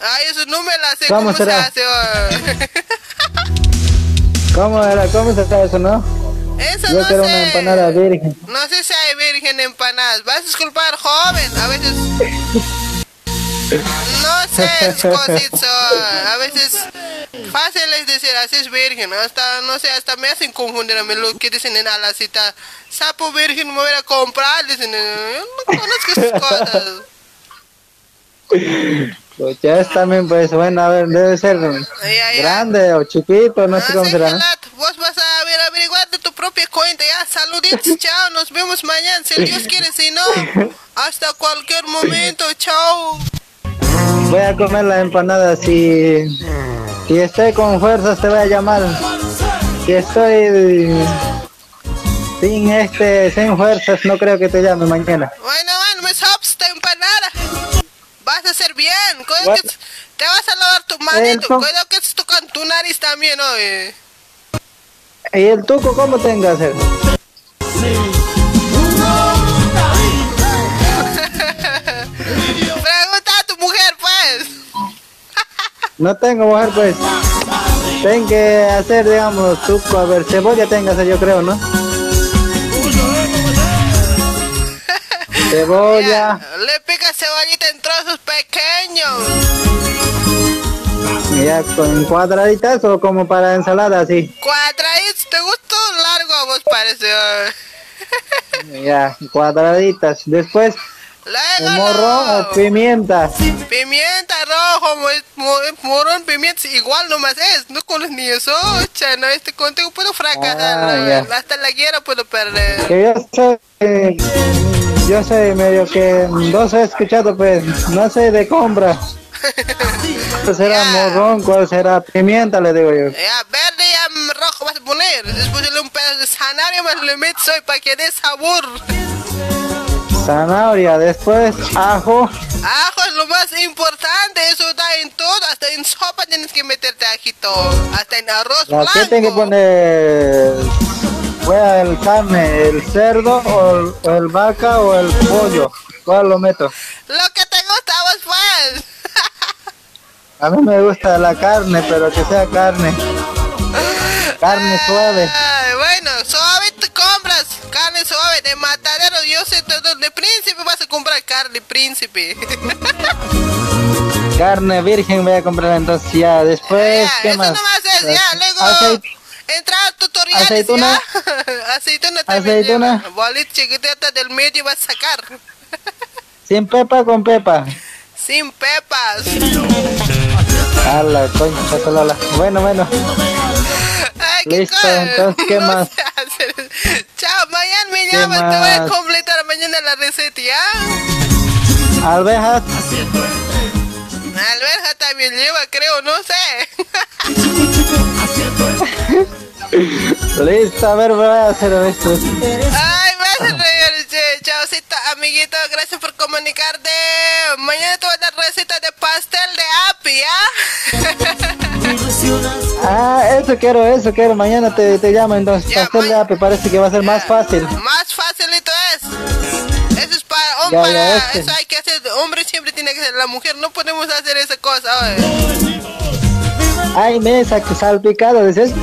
Ay, eso no me la sé. ¿Cómo ¿Cómo, se será? hace? ¿Cómo era? ¿Cómo se está eso, no? Eso Yo no quiero sé. una empanada virgen. No sé si hay virgen empanadas. Vas a disculpar, joven. A veces. No sé, cosito. A veces. Fácil es decir, así es virgen. Hasta, no sé, hasta me hacen confundir a mí lo que dicen en la cita. Sapo virgen, me voy a comprar. Dicen, yo no conozco esas cosas. Pues también, pues bueno, a ver, debe ser ya. grande o chiquito, no sé cómo será. vos vas a ver, averiguar de tu propia cuenta. Ya, saluditos, chao. Nos vemos mañana, si Dios quiere. Si no, hasta cualquier momento. Chao. Voy a comer la empanada si, si estoy con fuerzas te voy a llamar. Si estoy sin este sin fuerzas no creo que te llame mañana. Bueno, bueno, me sobs esta empanada. Vas a hacer bien. Cuidado que te vas a lavar tu manito. Cuidado que te tocan tu nariz también, oye. ¿Y el tuco cómo tengo que hacer? No tengo mujer pues. Tengo que hacer digamos tuco, a ver, cebolla hacer yo creo, ¿no? Cebolla, Ya, le picas cebollita en trozos pequeños. ya con cuadraditas o como para ensalada así. Cuadraditos, ¿te gustó largo a vos parece? Ya, cuadraditas. Después, Luego, morrón no. o pimienta. Pimienta rojo, mo- mo- morón, pimienta, igual nomás es, no conoces ni eso, cha, no, este contigo puedo fracasar, Ah, no, ya. hasta la guerra puedo perder. Que yo eh, yo soy medio que dos he escuchado, pues, no sé de compra. ¿Cuál será morrón? ¿Cuál será pimienta? Le digo yo. Ya, verde y rojo vas a poner, después un pedazo de zanahoria más le metes hoy para que dé sabor. Zanahoria, después ajo. Ajo es lo más importante, eso da en todo, hasta en sopa tienes que meterte ajito, hasta en arroz ¿La blanco. que tengo que poner? Fuera el carne, el cerdo o el, o el vaca o el pollo. ¿Cuál lo meto? Lo que te gusta vos, pues. A mí me gusta la carne, pero que sea carne. Carne suave. Bueno, suave de príncipe vas a comprar carne príncipe. Carne virgen voy a comprar entonces ya. Después, ya, ¿qué eso más? nomás es, ya. Luego Aceit- entra a tutoriales aceituna. ya. aceituna también. Aceituna. Bolita chiquitita del medio vas a sacar. Sin pepa con pepa. Sin pepas. A la concha. Bueno, bueno. Ay, qué Listo, cosa. entonces, ¿qué No más? Chao, mañana me ¿Qué llamas, te voy a completar mañana la receta, ¿ya? Alvejas. Alberja también lleva, creo, no sé. Listo, a ver, voy a hacer esto. Ay, me hace reír, che. Amiguito, gracias por comunicarte. Mañana te voy a dar receta de pastel de api, ¿ah? Ah, eso quiero, eso quiero. Mañana te, te llamo entonces. Ya, Pastel de ape parece que va a ser más fácil. Más facilito es. Eso es para, Ya, ya, para este. eso hay que hacer. Hombre siempre tiene que ser. La mujer no podemos hacer esa cosa, oye. Ay, mesa que salpicado, dices.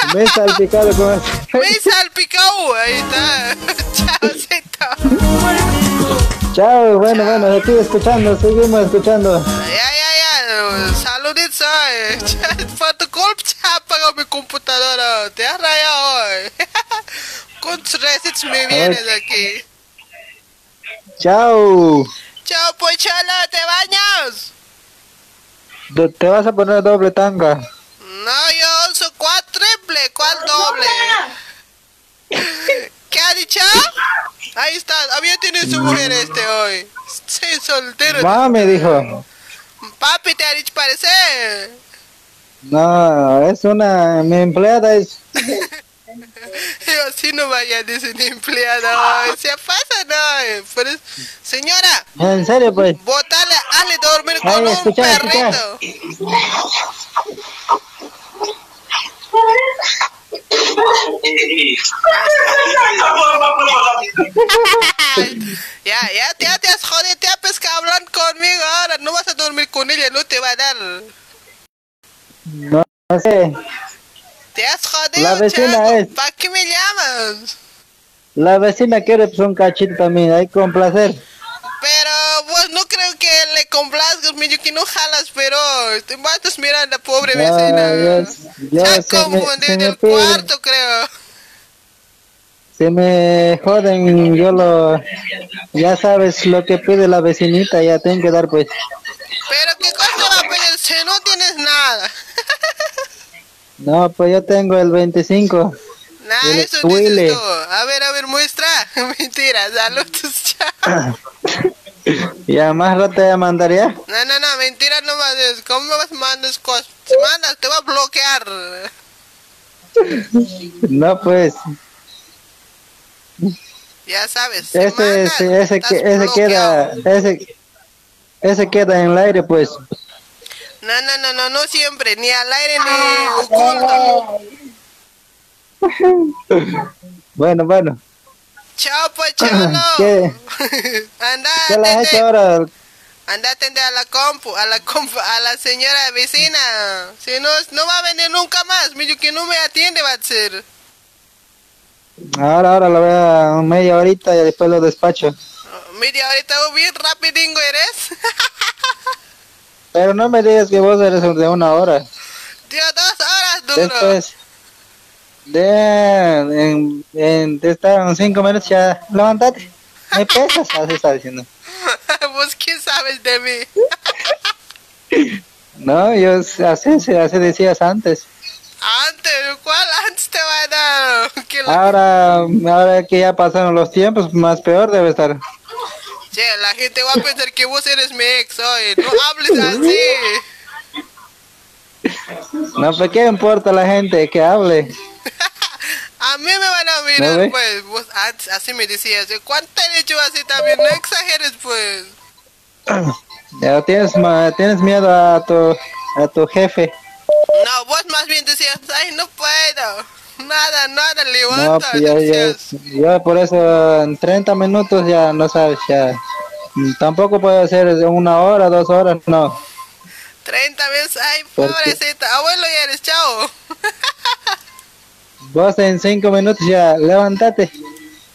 Me he salpicado con. Me salpicado, ahí está. Chaucito. Chao, bueno, bueno, aquí escuchando, seguimos escuchando. Ya, ya, ya. Saluditos, oye. Por tu culpa, apagó mi computadora. Te has rayado hoy. ¿Cuántos resets me vienes aquí? Chao. Chao, pues, ¿te bañas? Te vas a poner doble tanga. No, yo uso cuál triple, cuál doble. ¿Qué ha dicho? Ahí está, había tiene su mujer este hoy. Sí, soltero. Mami dijo. Papi, te ha dicho parecer. No, es una, mi empleada es. Yo así no vaya a decir empleada hoy. Se pasa, no. Pero, señora, En serio, pues. botale, hazle dormir con Ay, un escucha, escucha. ya, ya, ya te has jodido, te has pescado hablando conmigo ahora. No vas a dormir con ella, no te va a dar. No, no sé. Te has jodido, La vecina es. ¿Para qué me llamas? La vecina quiere pues, un cachito también, hay que complacer. Pero pues no creo que le complazcas, que no jalas, pero te matas mirando a la pobre No, vecina. yo, yo Se ha confundido en el pide- cuarto, creo. se me joden, yo lo, ya sabes lo que pide la vecinita, ya tengo que dar pues. Pero qué cosa va a pedir si no tienes nada. No, pues yo tengo el 25. Nah, eso tú. A ver, a ver, muestra. Mentira, saludos, chao. Ya más rato ya mandaría. No, no, no, mentira nomás es. ¿Cómo me vas a mandar cosas? Si mandas, te va a bloquear. No, pues, Ya sabes. si ese, mandas, ese, ese, que- ese queda, ese, ese queda en el aire, pues. No, no, no, no, no siempre. Ni al aire ni oculto. Bueno, bueno. Chao, pues, chao, ¿Qué? Anda, ¿Qué le has hecho ahora? Anda a atender a la compu, a la compu, a la señora vecina. Si no, no va a venir nunca más. Medio que no me atiende va a ser. Ahora, ahora lo voy a media horita y después lo despacho. Media ahorita bien rapidingo eres. Pero no me digas que vos eres de una hora. Tío, dos horas duro. Después de, en, en, de estar en cinco minutos ya levántate. Me pesas, así está diciendo. Vos quién sabes de mí. No, yo así, así, así decías antes. Antes, ¿cuál antes te va a dar? Ahora, ahora que ya pasaron los tiempos, más peor debe estar. Che, la gente va a pensar que vos eres mi ex hoy. No hables así. No, pues qué importa la gente que hable. A mí me van a ¿No mirar, pues. Vos antes, así me decías. ¿Cuánto he dicho así también? No exageres, pues. Ya tienes, miedo a tu, a tu jefe. No, vos más bien decías, ay, no puedo. Nada, nada, No, levanta. pues ya, ya, yo por eso en 30 minutos ya no sabes, ya. Tampoco puede ser una hora, dos horas, no. 30 veces, ay, pobrecita. Abuelo, ya eres, chao. Vos en cinco minutos ya, levántate.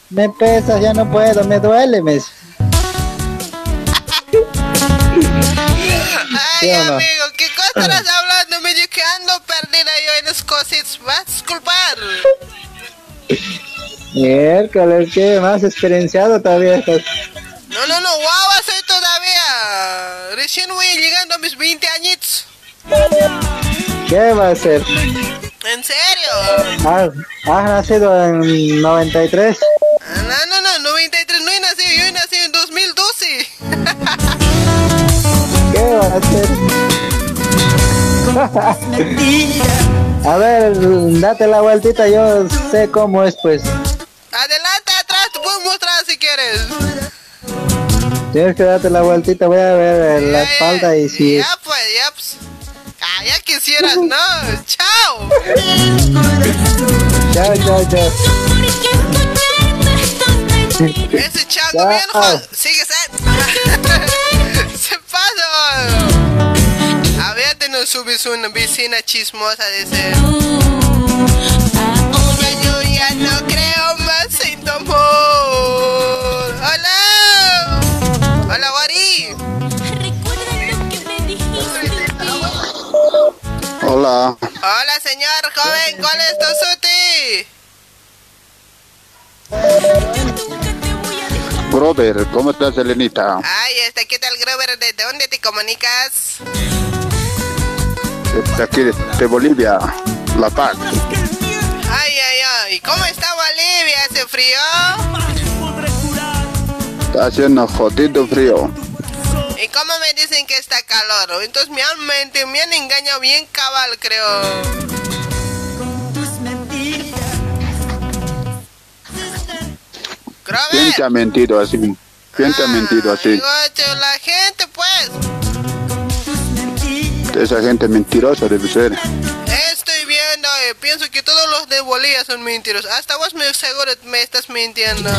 Me pesas, ya no puedo, me duele, me dice. Ay, ¿Sí no? amigo, ¿qué cosa estás hablando? Me que ando perdida yo en las cositas. Vas a disculpar. Miércoles, que más experienciado todavía estás. No, no, no, guau, soy todavía. Recién voy llegando a mis 20 añitos. ¿Qué va a ser? ¿En serio? Has, has nacido en 93. Ah, No, no, no, 93 no he nacido, yo he nacido en 2012. ¿Qué va a ser? A ver, date la vueltita, yo sé cómo es, pues. Adelante, atrás, te puedo mostrar si quieres. Tienes que darte la vueltita, voy a ver la espalda y si... Ya pues, ya pues. Ya quisieras, ¿no? Chao. Chao, chao, chao. Ese chango bien, jo- sigue se. pasa. A ver, te nos subes una vecina chismosa ese. Ya yo ya no creo más en tu amor. Hola. Hola, Wari. Hola. Hola, señor joven, ¿cuál es tu suti? Grover, ¿cómo estás, Elenita? Ay, este, ¿qué tal, Grover? ¿De dónde te comunicas? De aquí de, Bolivia, La Paz. Ay, ay, ay. ¿Cómo está Bolivia? ¿Hace frío? Está haciendo jodido frío. ¿Y cómo me dicen que está calor? Entonces me han mentido, me han engañado bien cabal, creo. ¿Quién te ha mentido así? ¿Quién te ha mentido así? La gente, pues. Esa gente mentirosa debe ser. Estoy viendo, eh, pienso que todos los de Bolivia son mentirosos. Hasta vos me seguro me estás mintiendo.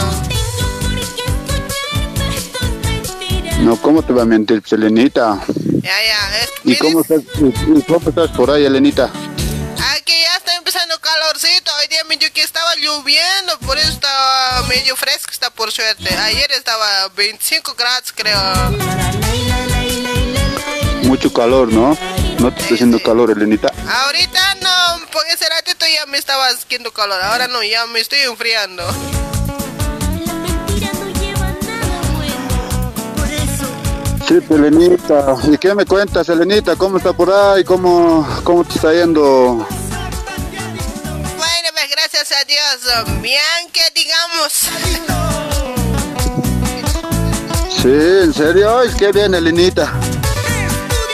No, ¿cómo te va a mentir, pues, Elenita? Ya, ya. es- ¿Y cómo estás, y- y cómo estás por ahí, Elenita? Aquí ya está empezando calorcito. Hoy día me dijo que estaba lloviendo, por eso estaba medio fresco, está por suerte. Ayer estaba 25 grados, creo. Mucho calor, ¿no? ¿No te está haciendo calor, Elenita? Ahorita no, por ese ratito ya me estaba haciendo calor. Ahora no, ya me estoy enfriando. Sí, pues, Elenita. ¿Y qué me cuentas, Elenita? ¿Cómo está por ahí? ¿Cómo, cómo te está yendo? Bueno, pues gracias a Dios, bien que digamos. Sí, ¿en serio? Ay, qué bien, Elenita.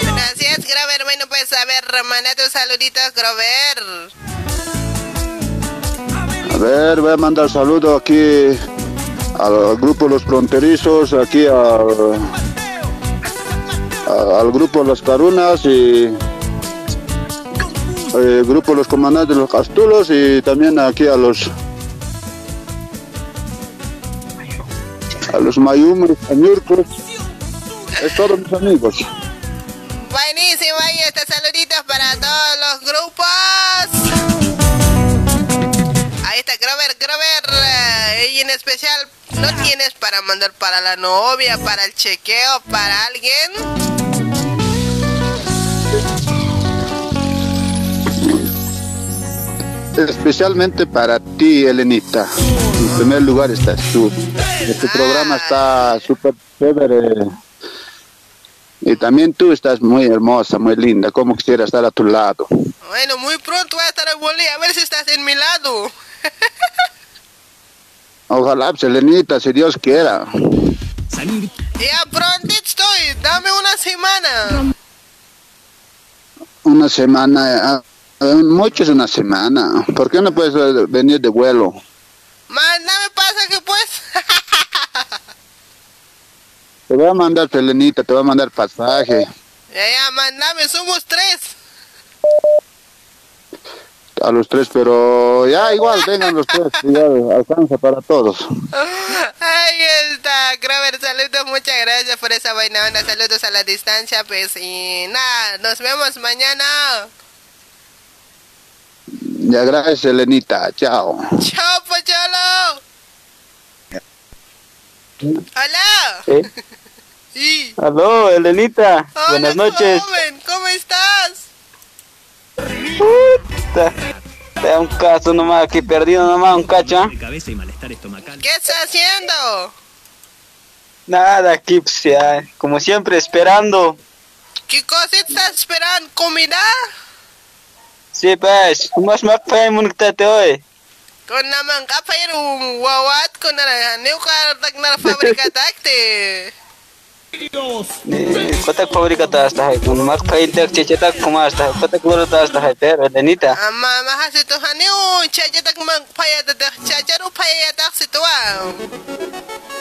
Gracias, Grover. Bueno, pues a ver, manda tus saluditos, Grover. A ver, voy a mandar saludos aquí al grupo Los Fronterizos, aquí al, al grupo Las Carunas y el grupo Los Comandantes los Castulos y también aquí a los a los Mayumes, a Ñurcos. Es todos mis amigos. Buenísimo, ahí está, saluditos para todos los grupos. Ahí está Grover, Grover. Eh, y en especial, ¿no tienes para mandar para la novia, para el chequeo, para alguien? Especialmente para ti, Elenita. En primer lugar estás tú. Este programa está súper chévere. Y también tú estás muy hermosa, muy linda. Como quisiera estar a tu lado. Bueno, muy pronto voy a estar en Bolivia, a ver si estás en mi lado. Ojalá, pues, Elenita, si Dios quiera. Ya pronto estoy, dame una semana. Una semana, ah, ah, mucho es una semana. ¿Por qué no puedes eh, venir de vuelo? Mándame pasaje, pues. Te voy a mandar, Elenita, te voy a mandar pasaje. Ya, ya, mándame, somos tres. A los tres, pero ya igual, vengan los tres. Ya alcanza para todos. Ahí está, Grover, saludos, muchas gracias por esa vaina, onda, saludos a la distancia, pues, y nada, nos vemos mañana. Ya, gracias, Elenita. Chao. Chao, Pocholo. Hola. ¿Eh? Sí. Aló, Elenita. Hola, Buenas noches. joven, ¿cómo estás? Puta, Te da un caso nomás, aquí perdido nomás, un cacho. ¿ah? ¿Qué estás haciendo? Nada, aquí, pues, ya, como siempre, esperando. ¿Qué cosita estás esperando? ¿Comida? Sí, pues, más más fue te hoy. Con naman ka pa yun, wawat ko na lang. Ano ka na fábrica takte? Kotak fabrica hasta hay con más painter checheta como hasta kotak loro hasta hay pero Lenita. Ama mahasi tu hani u chacha tak mang paya ta chacha ru paya ta si tu wa.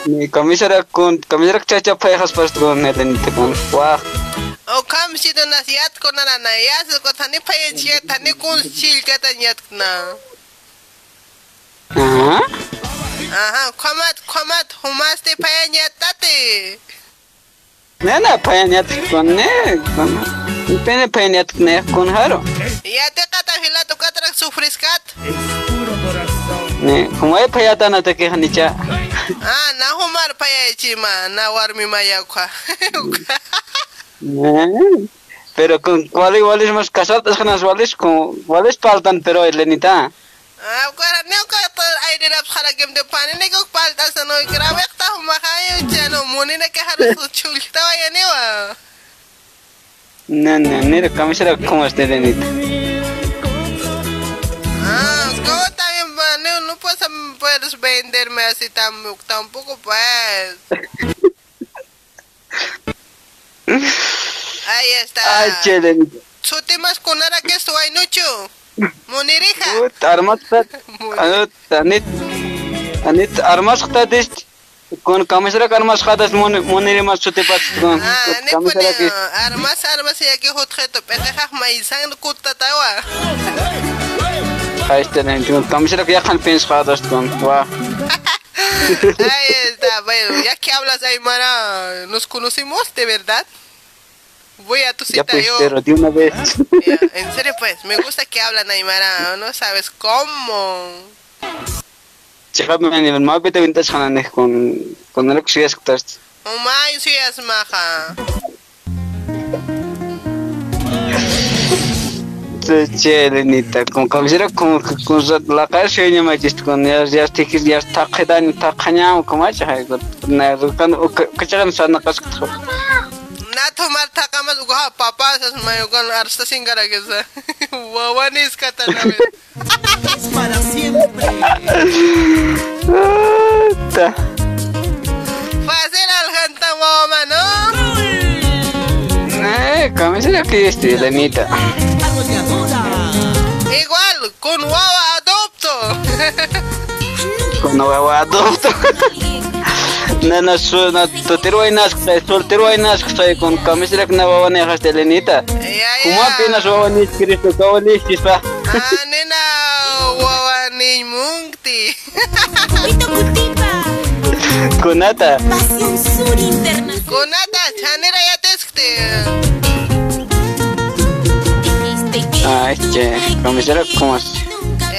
Ni kamisara con kamisara chacha pajas pas con Lenita con wah. O kam si tu nasihat ko na na ya su ko thani paya chia thani kun sil ka ta nyat na. Ah. Aha, kwamat kwamat humas te paya nyat tate. Nena payanyat con ne con pene payanyat ne con haro. Ya te kata hila tu katra sufriskat. Ne como hay payata na te que hanicha. Ah, na humar paya chima na warmi maya kwa. Ne. Pero con cuál igual es más casadas con las cuales con cuáles faltan pero Lenita. De na ka haru su chulta wa ya ne wa. No, no, mira, camisera como este Lenita. Ah, como también no, no puedes, puedes venderme así tan, tampoco pues. Ahí está. Ay, che Lenita. Su temas con ara que esto hay. მონერიხა არმაცდა ანუ ანუ არმაშხდა დეშტ გონ კამისრა კარმაშხადას მონერი მასწωτებას გონ კამისრა კი არმას არმას იაკი ხოთხეთო პეტეხახ მაისან კუტატავა ხაისტენ გონ კამისრა კი ახან პენს ხადას გონ ვა Ahí está, bueno, ya que hablas, Aymara, nos conocimos de verdad. Voy a tu Ya cita pues, yo. pero de una vez. En serio pues, me gusta que hablan Aymara, no sabes cómo. Chegab men el más bete vintas khanan con con el que es que Umay suyas maja. Che Lenita, con como que con la cara con ya ya te que ya está quedan está caña como acha na sana Na tomar takamas uga papa sas mayo con arsta singara que sa. Wawanis kata na vet. Para siempre. Ta. Fácil al gente mama, ¿no? Eh, camisera que este Lenita. Arrolladora. Igual, con guava adopto. Con va adopto. Na na su na to tero ay nas soltero ay nas con camisera que na va ne haste Lenita. Ya, Kuma ya. pina so ni Cristo kawali sisa. Ah, nena, wawa ni mungti. Kunata. Pasión Sur. Konata, chanera ya teskte. Ah, che, camisera como es.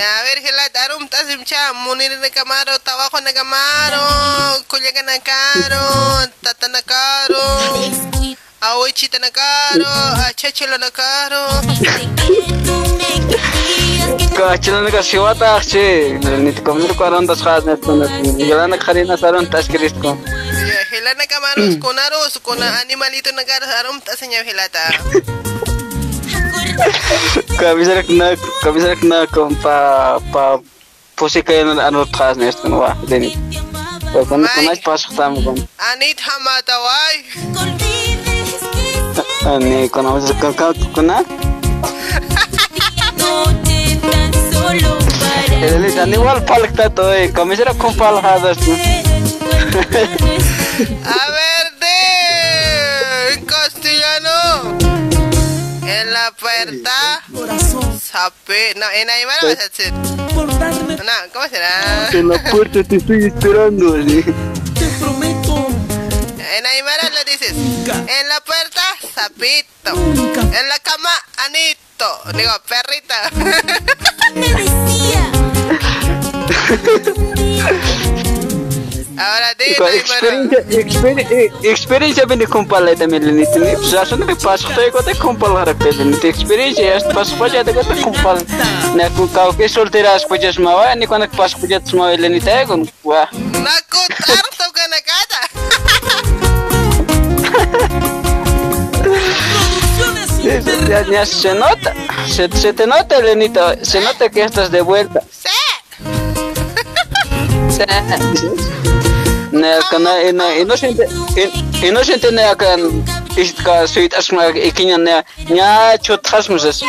A ver, gela, tarum tasim cha, munir na kamaro, tawajo na kamaro, kulyaga na karo, tata na karo, awichita na achachilo na karo. Kachilana ka siwata che, nit komir ko aron das khas net kon. Gelana kharina saron tas krist ko. Ya, gela na kamaros, kunaros, kuna animalito na karo, arum tasanya gelata. Kabisar na kabisar na kom pa pa posi kay na ano khas net kon wa deni. Kon kon nas pas khtam kon. Anit hamataway. Ani kon awas kon kon na. Ele tani wal palkta to e kamisera kon pal hadas. A En la puerta. Sape. No, en Aymara vas a darme No, ¿cómo será? En la puerta te estoy esperando. así. te prometo. En Aymara le dices. En la puerta, sapito. En la cama, anito. Digo, perrita. Me decía. Ahora di en Iko Aymara. experiência, experiência, experiência bem de compala também ele tem. Já só não me passa que eu até compala harap ele tem experiência, este passo pode até até compala. Na com kau que solteira as coisas mau, ni quando que passo podia tomar ele nem tem com wah. Nakut, harto ka na kata. Producciones Ya, ya se nota, se, se te nota Elenita, se nota que estás de vuelta. Sí. некана и на иношните иношните некан иш така суит ашма икиня не ня чо тасмусес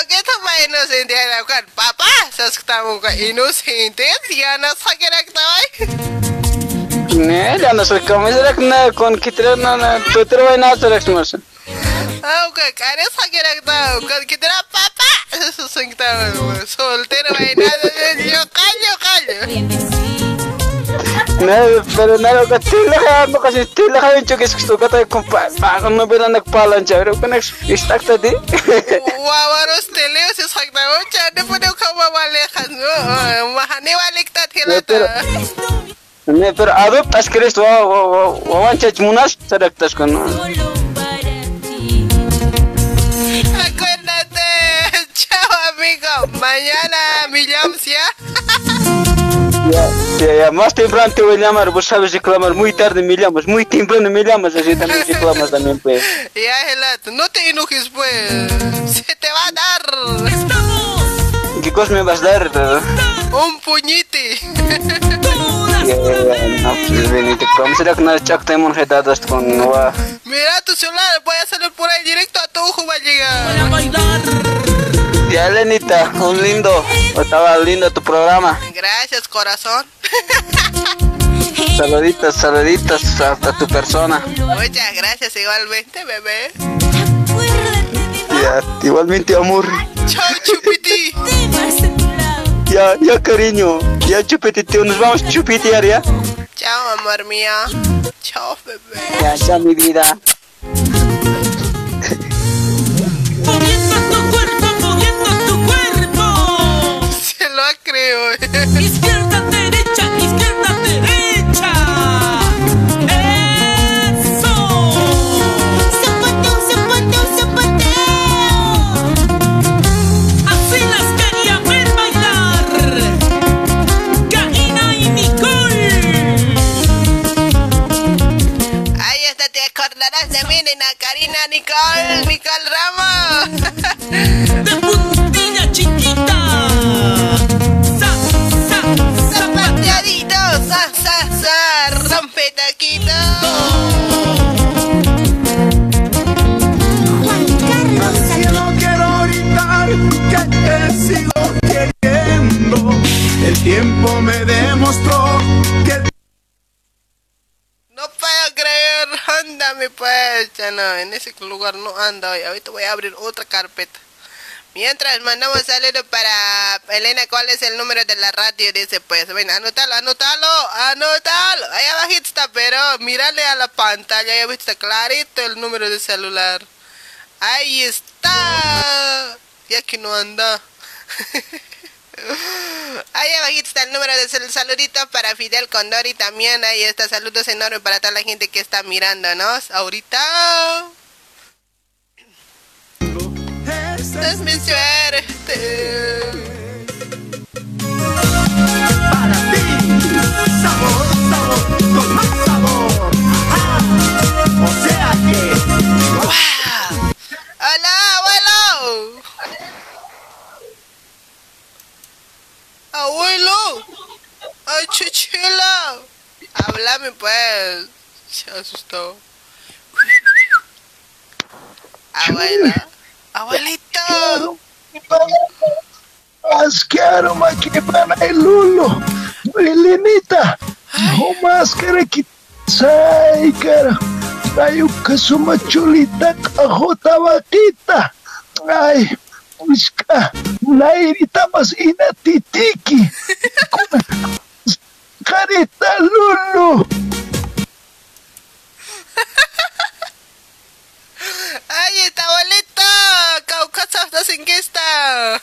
Агета майно сендера кан папа саскатаму ка иношинте яна сагерак давай Не, я на сакаме зарак на кон китрена на тотервай на сараксмасан na con kitro na na tutro vai na Ah, kare kita papa, sas sing tamu. Soltero vai nada, yo callo, callo. ne pero na ko tila ka no kasi tila ka yung chukis gusto ka tayo kung pa pa no bila nagpalan siya pero kung istak ta di Wawaros teleo si sakta ocha, de puede kawa wale kan. Mahani walik tat hilata. ne pero adopt as kres wa wa wa wa wancha munas sadak tas. Mañana me llamas ya. Ya, ya, ya, más temprano te voy a llamar, vos sabes reclamar, muy tarde me llamas, muy temprano me llamas, así también reclamas también, pues. Ya, Gelato, no te enojes, pues. Se te va a dar ¿Qué cosa me vas a dar? un puñete. Ya, ya, ya, no, pues, ¿cómo será que no chak temon hedadas con? Mira tu celular, voy a salir por ahí directo a tu ojo, va a llegar. Ya, Lenita, un lindo, estaba lindo tu programa. Gracias, corazón. Saluditos, saluditos hasta tu persona. Muchas gracias, igualmente, bebé. Ya, igualmente, amor. Chao, chupiti. Ya, ya, cariño, ya, chupetiteo, nos vamos a chupitear, ya. Chao, amor mío. Chao, bebé. Ya, ya, mi vida. Lo creo. Ese lugar no anda hoy. Ahorita voy a abrir otra carpeta. Mientras mandamos saludos para Elena, ¿cuál es el número de la radio? Dice pues, ven, anótalo, anótalo, anótalo. Ahí abajito está, pero mírale a la pantalla, abajo está clarito el número de celular. Ahí está. Ya que no anda. Ahí abajito está el número de cel- saludito para Fidel Condori también. Ahí está, saludos enormes para toda la gente que está mirándonos ahorita. Esta es mi suerte. para ti sabor, sabor, con más sabor. Ajá. O sea que ¡Wow! ¡Hola, abuelo! ¡Abuelo! ¡Ay, chichila! Háblame, pues. Se asustó. Abuela. Abuelito. Mas quero maquibana e Lulo. Elenita. O máscara que sai, cara. Aí o kasuma chulita kahota wakita. Ai, iska. Nairita mas inatitiki. Carita Lulu. ¡Ay, está abuelito! ¡Caucasa estás en qué está!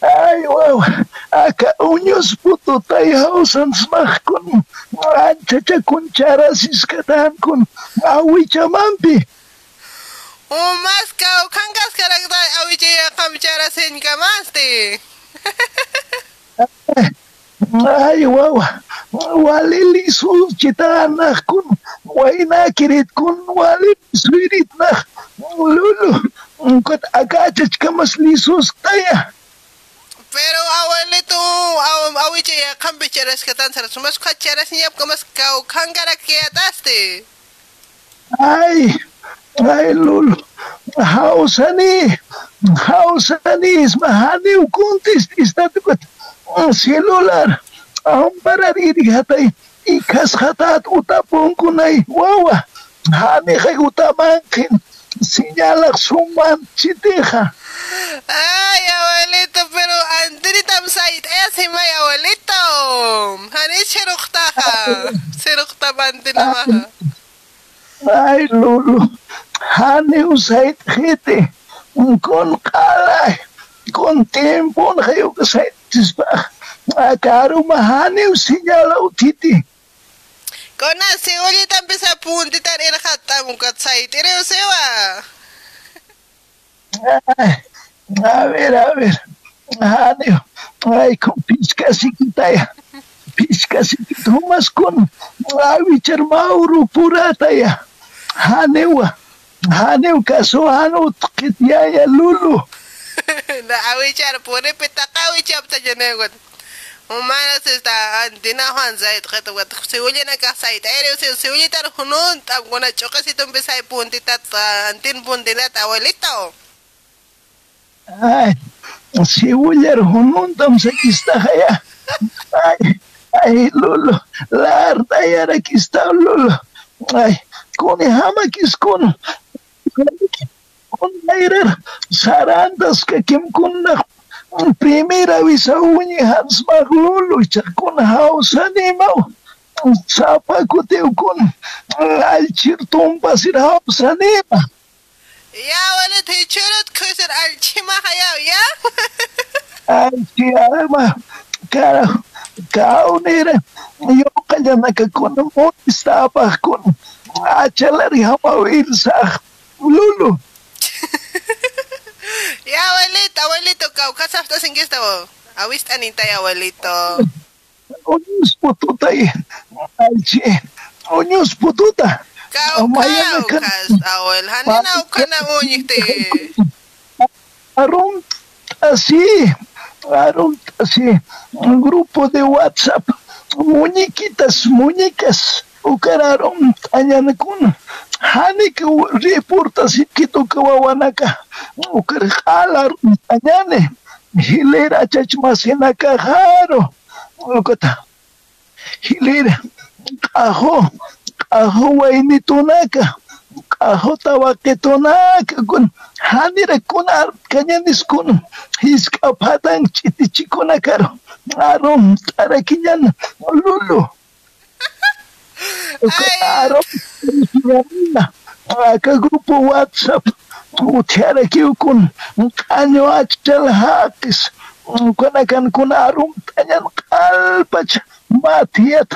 Ay, wow. Acá uños puto tayhausan smach kun anchacha kun charasis katan kun awichamampi. ¡Oh, más cau! ¡Cangas caracta! ¡Awiche ya kamchara sen kamaste! Ay, ah, kun, walilisu kun, wainakiritkun, walilisuiritnak, ah, lulu, kot akachachkamas lisustaya. Pero abuelito, awiche ya kambi bicara que seratus, saras, mas cara cheres ni apkamas kau kangara kiataste. Ay, ay lulu, hausani, hausani, ismahani ukuntis, istatukot. Celular, ampara diri hatay, ikas hatat utapon kunay, wawa. Hani kay utamankin, sinyalak suman chitija. Ay, abuelito, pero Andri Tamsait, ese may abuelito. Hani na maha. Ay, Lulu, hani usait hiti, con kalay, con tiempo na kayo kasait karumahani usiyala utiti kona si oli tampisa punti tar ir hatta mukat tira, ire usewa eh, a ver a ver hanio ay con pizca quita, ya. pizca siquitumas con avichar mauro wa, ya. hanewa haneu que hanu tqitiyaya ya, lulu na awichar po ni pita kawichap sa janegot. Umana si ta di na hon sa ito kito wat si uli na kasay ta ere si si uli tar hunun ta guna choka si tumpi sa ipun ta antin pun ti na ta wali o Ay, si uli ar hunun tam sa kista kaya. Ay, ay lulu, lahar ta yara kista lulu. Ay, kuni hama kiskun. Kuni. غيره sarantas kakimukunaq primera wisawuñi hasmaqluluy chakuna hawsanimaw chapaku tiwkuna alchirtumpas hawsanima Ya, walid hichurut kusur alchima hayaw, ya? Alchima, carajo. kaunere yoqa yanakakuna muni sapaqkuna achalarihama wirsaq lulu Ya abuelito, abuelito, kau kasafta singista mo. Awis anita ya abuelito. Onyus pututa. Kau kau kas awel. Hanina ka na unyik te. Arum así, arum así, un grupo de WhatsApp, muñequitas, muñecas, ukararum tañan kun, hani que reporta si quito kawawanaka, ukar jalar tañane, hilera chachmasinaka jaro, ukata, hilera, kajo, kajo wainitunaka, kajo tawaketunaka kun, hanira kun ar kañanis kun, hiskapatan chitichikuna karo, arum tarakiñan, lulu. Encontraram menina ka grupo WhatsApp. Utiara kiu kun kanyo achal hakis kuna kan con arum tanyan kalpach matiat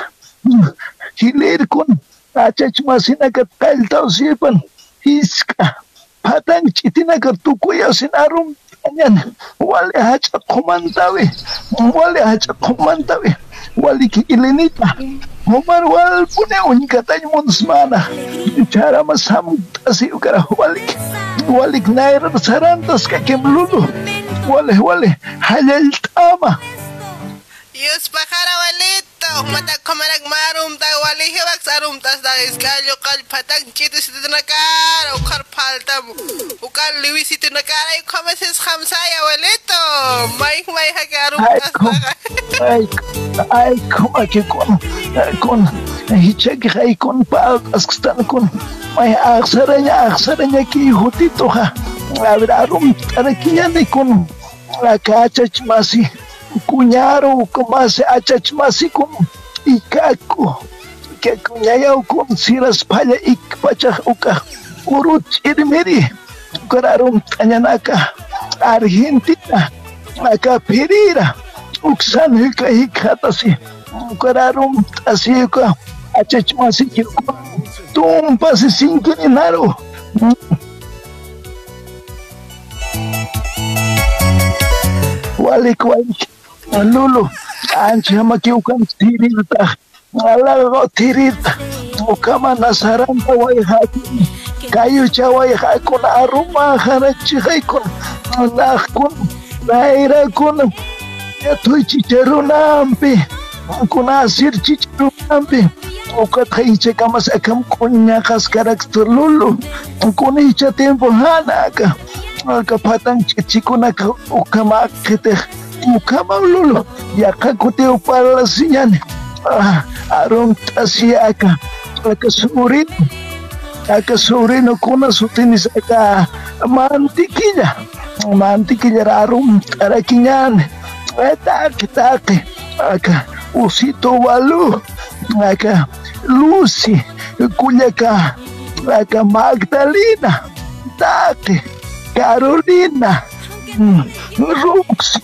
hilir kun achach masina que tal tal sirpan, isca, patang chitina que tu cuya sin arum tanyan wale hacha komantawe wale hacha komantawe wale ilinita. Umarwal pune né? tá uñkatañ munusmana charamas hamun tasiu kara walik walik nayrar sarantas vale, é lulu wale wale hayaltama Dios pajara walit abuelito. Mata komarag marum ta wali hiwak sarum tas da iskalyo kal patang chito si nakar ukar paltam ukar liwi si nakar ay khamsay abuelito. May may hagarum Ay, tas ay, ay, kom, aki kon, kon, hichek ay kon pa, kon, may ki hutito ha, arum tarakiyan kon, akachach masi, kunyaro, cunhado comase achachmasikum ikaku ikakuñayawkum siraspalla ikpachaj ukaj uruch irmiri kurarum tañanaka Argentina nakapirira uksan hika hikatasi kurarum tasiyuka achachmasiyuka tumpasi sinkininaru Walik walik lulu, anchi hamaki ukan tirirta, alago tirirta, ukama nasaranta way haki, kayu chaway hakun aruma harachi haikun, nakun, naira kun, yatoy chicharunampi, kun asir chicharunampi, ukata hichakamas akam kuñakas karakter lulu kuna hicha tiempo hanaka ukamakete ukama lulu yaka kuti upala sinyane aron tasi aka. Aka sobrino aka sobrino kuna sutinis aka. Mantiquilla mantiquilla rarum tarakiñane taki taki aka usito balu aka Lucy kullaka aka Magdalena. Taki Carolina mm, Roxy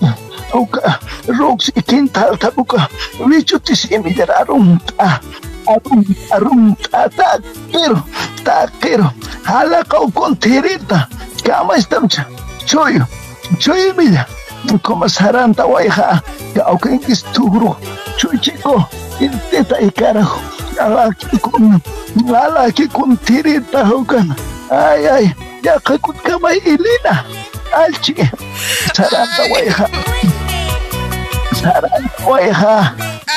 uka Roxy Quintal tabuka wichutisimi arumta arumta arumta takero takero halaka ukontirita kama estamcha choyo choyo milla como saranta waiha que aunque esturo chuchico intenta y carajo ala con ala con tirita hogan ay ay ya que con cama ilina alchi saranta waiha Caralho, hum, porra.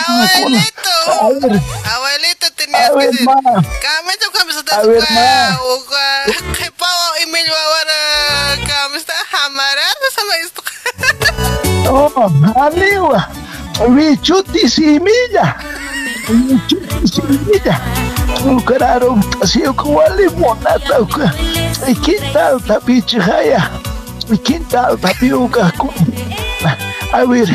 Abuelito. A Abuelito tenías que decir. Camisa, camiseta. A ver, ma. o pavo y mil ahora camiseta amarada, ¿sabes esto? Oh, amigo. Bichuti similla. Bichuti similla. Lucraram, assim, com a limonada. E que tal, Tapiti Raya? E que tal, Tapiuca? Ver,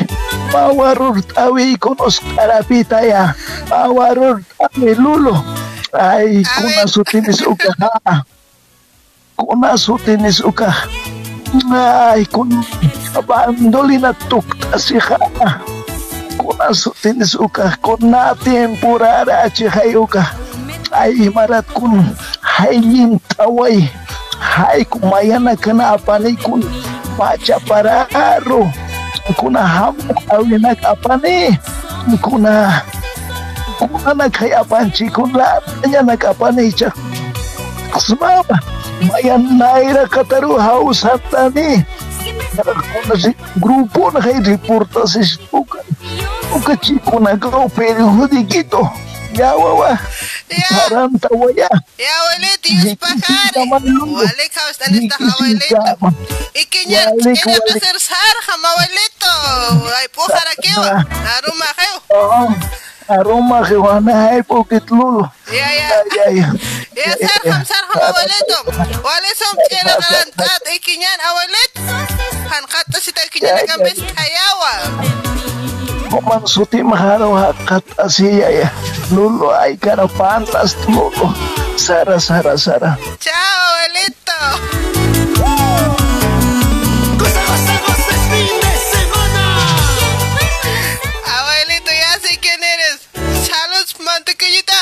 mawarur tawi con oscarapita ya, mawarur tawi lulo, ay, kuna sutinis uka, kuna sutinis uka, ay, kun, bandolina tukta si ha, kuna sutinis uka, kuna temporada chihay uka, ay, marat kun, hayin taway, hay kumayana kenapa nih kun baca pararo kuna hamu awinak apa nih kuna kuna nak kayak panci kuna tanya nak apa nih cak semua mayan naira kataru haus hatta nih kuna si grupo na kayak reportasis bukan bukan cikuna kau periode gitu ya wawa Parang tawa ya. Ya, abuelito, y pajare. Wale, kaus, tan esta abuelito. Y que ya, que ya placer sarja, abuelito. Ay, pujar aquí, va. Aruma, geo. Aroma que van a ir porque lulo. Ya, ya. Ya, ya. Ya, sarja, sarja, abuelito. Wale, son quieren adelantar. Y que ya, abuelito. Han kata si ta que ya, kambes kayawa. Kuman suti maharo hakat asiya ya. Lulo ay cara pantas lulo. Sara, sara, sara. Chao, abuelito. Abuelito, ya sé quién eres. Saludos, mantequillita.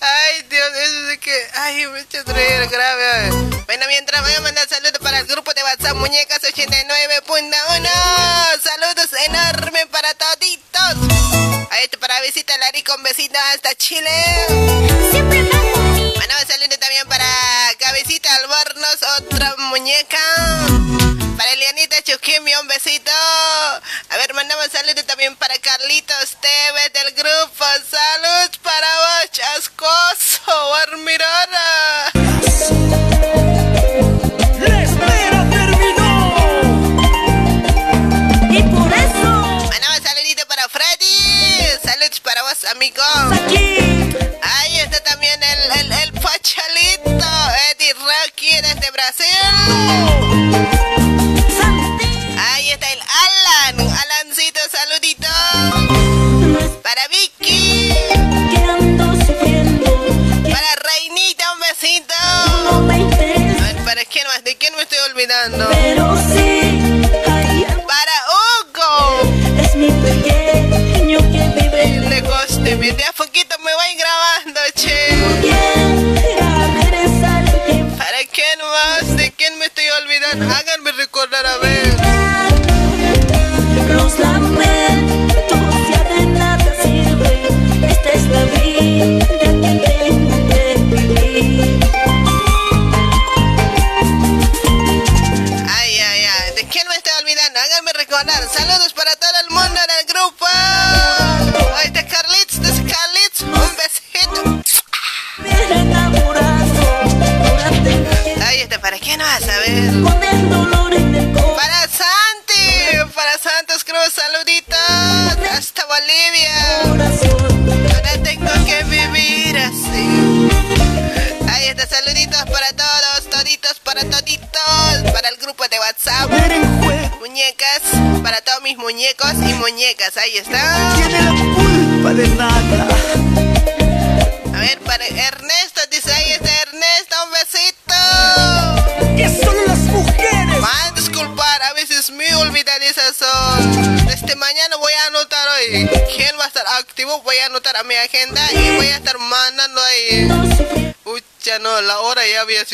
Ay, Dios, eso es que. Ay, me he hecho reír grave. Bueno, mientras voy a mandar saludos para el grupo de WhatsApp Muñecas 89.1. Saludos enormes para toditos. Ahí está para visita Lari con besitos hasta Chile. Bueno, saludos también para Cabecita Albornoz, otra muñeca. Para Elianita Chuquimi, un besito. A ver, mandamos saludos también para Carlitos Tevez del grupo. Salud para vos, Chascoso, Armirara.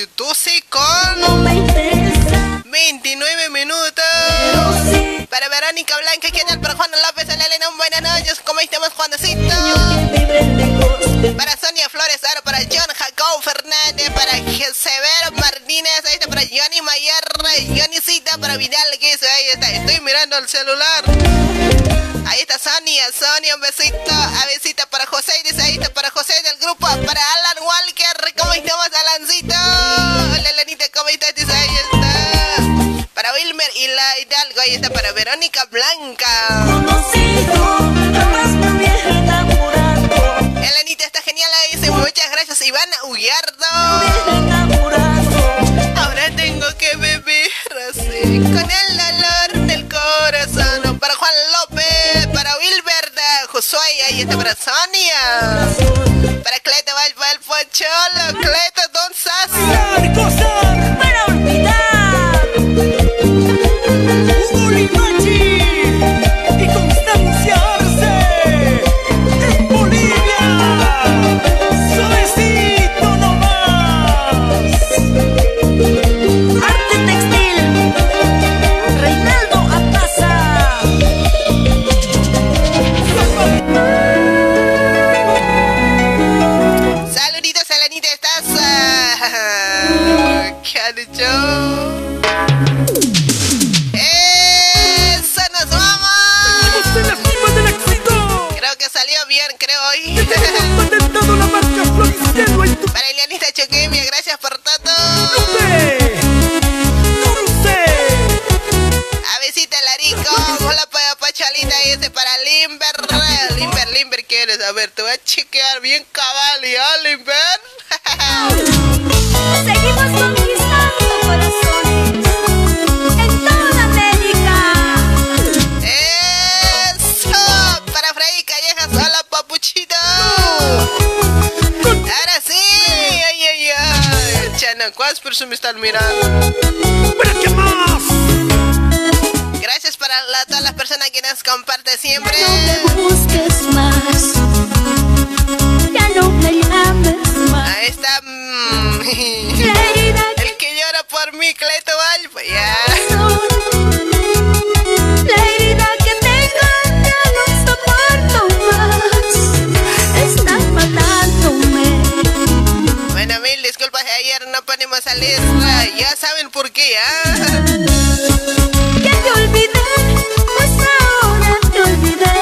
do mira, ¿cuántas personas me están mirando? ¡Mira qué más! Gracias para todas las personas que nos comparten siempre. por qué, ¿ah? Ya te olvidé, pues ahora te olvidé.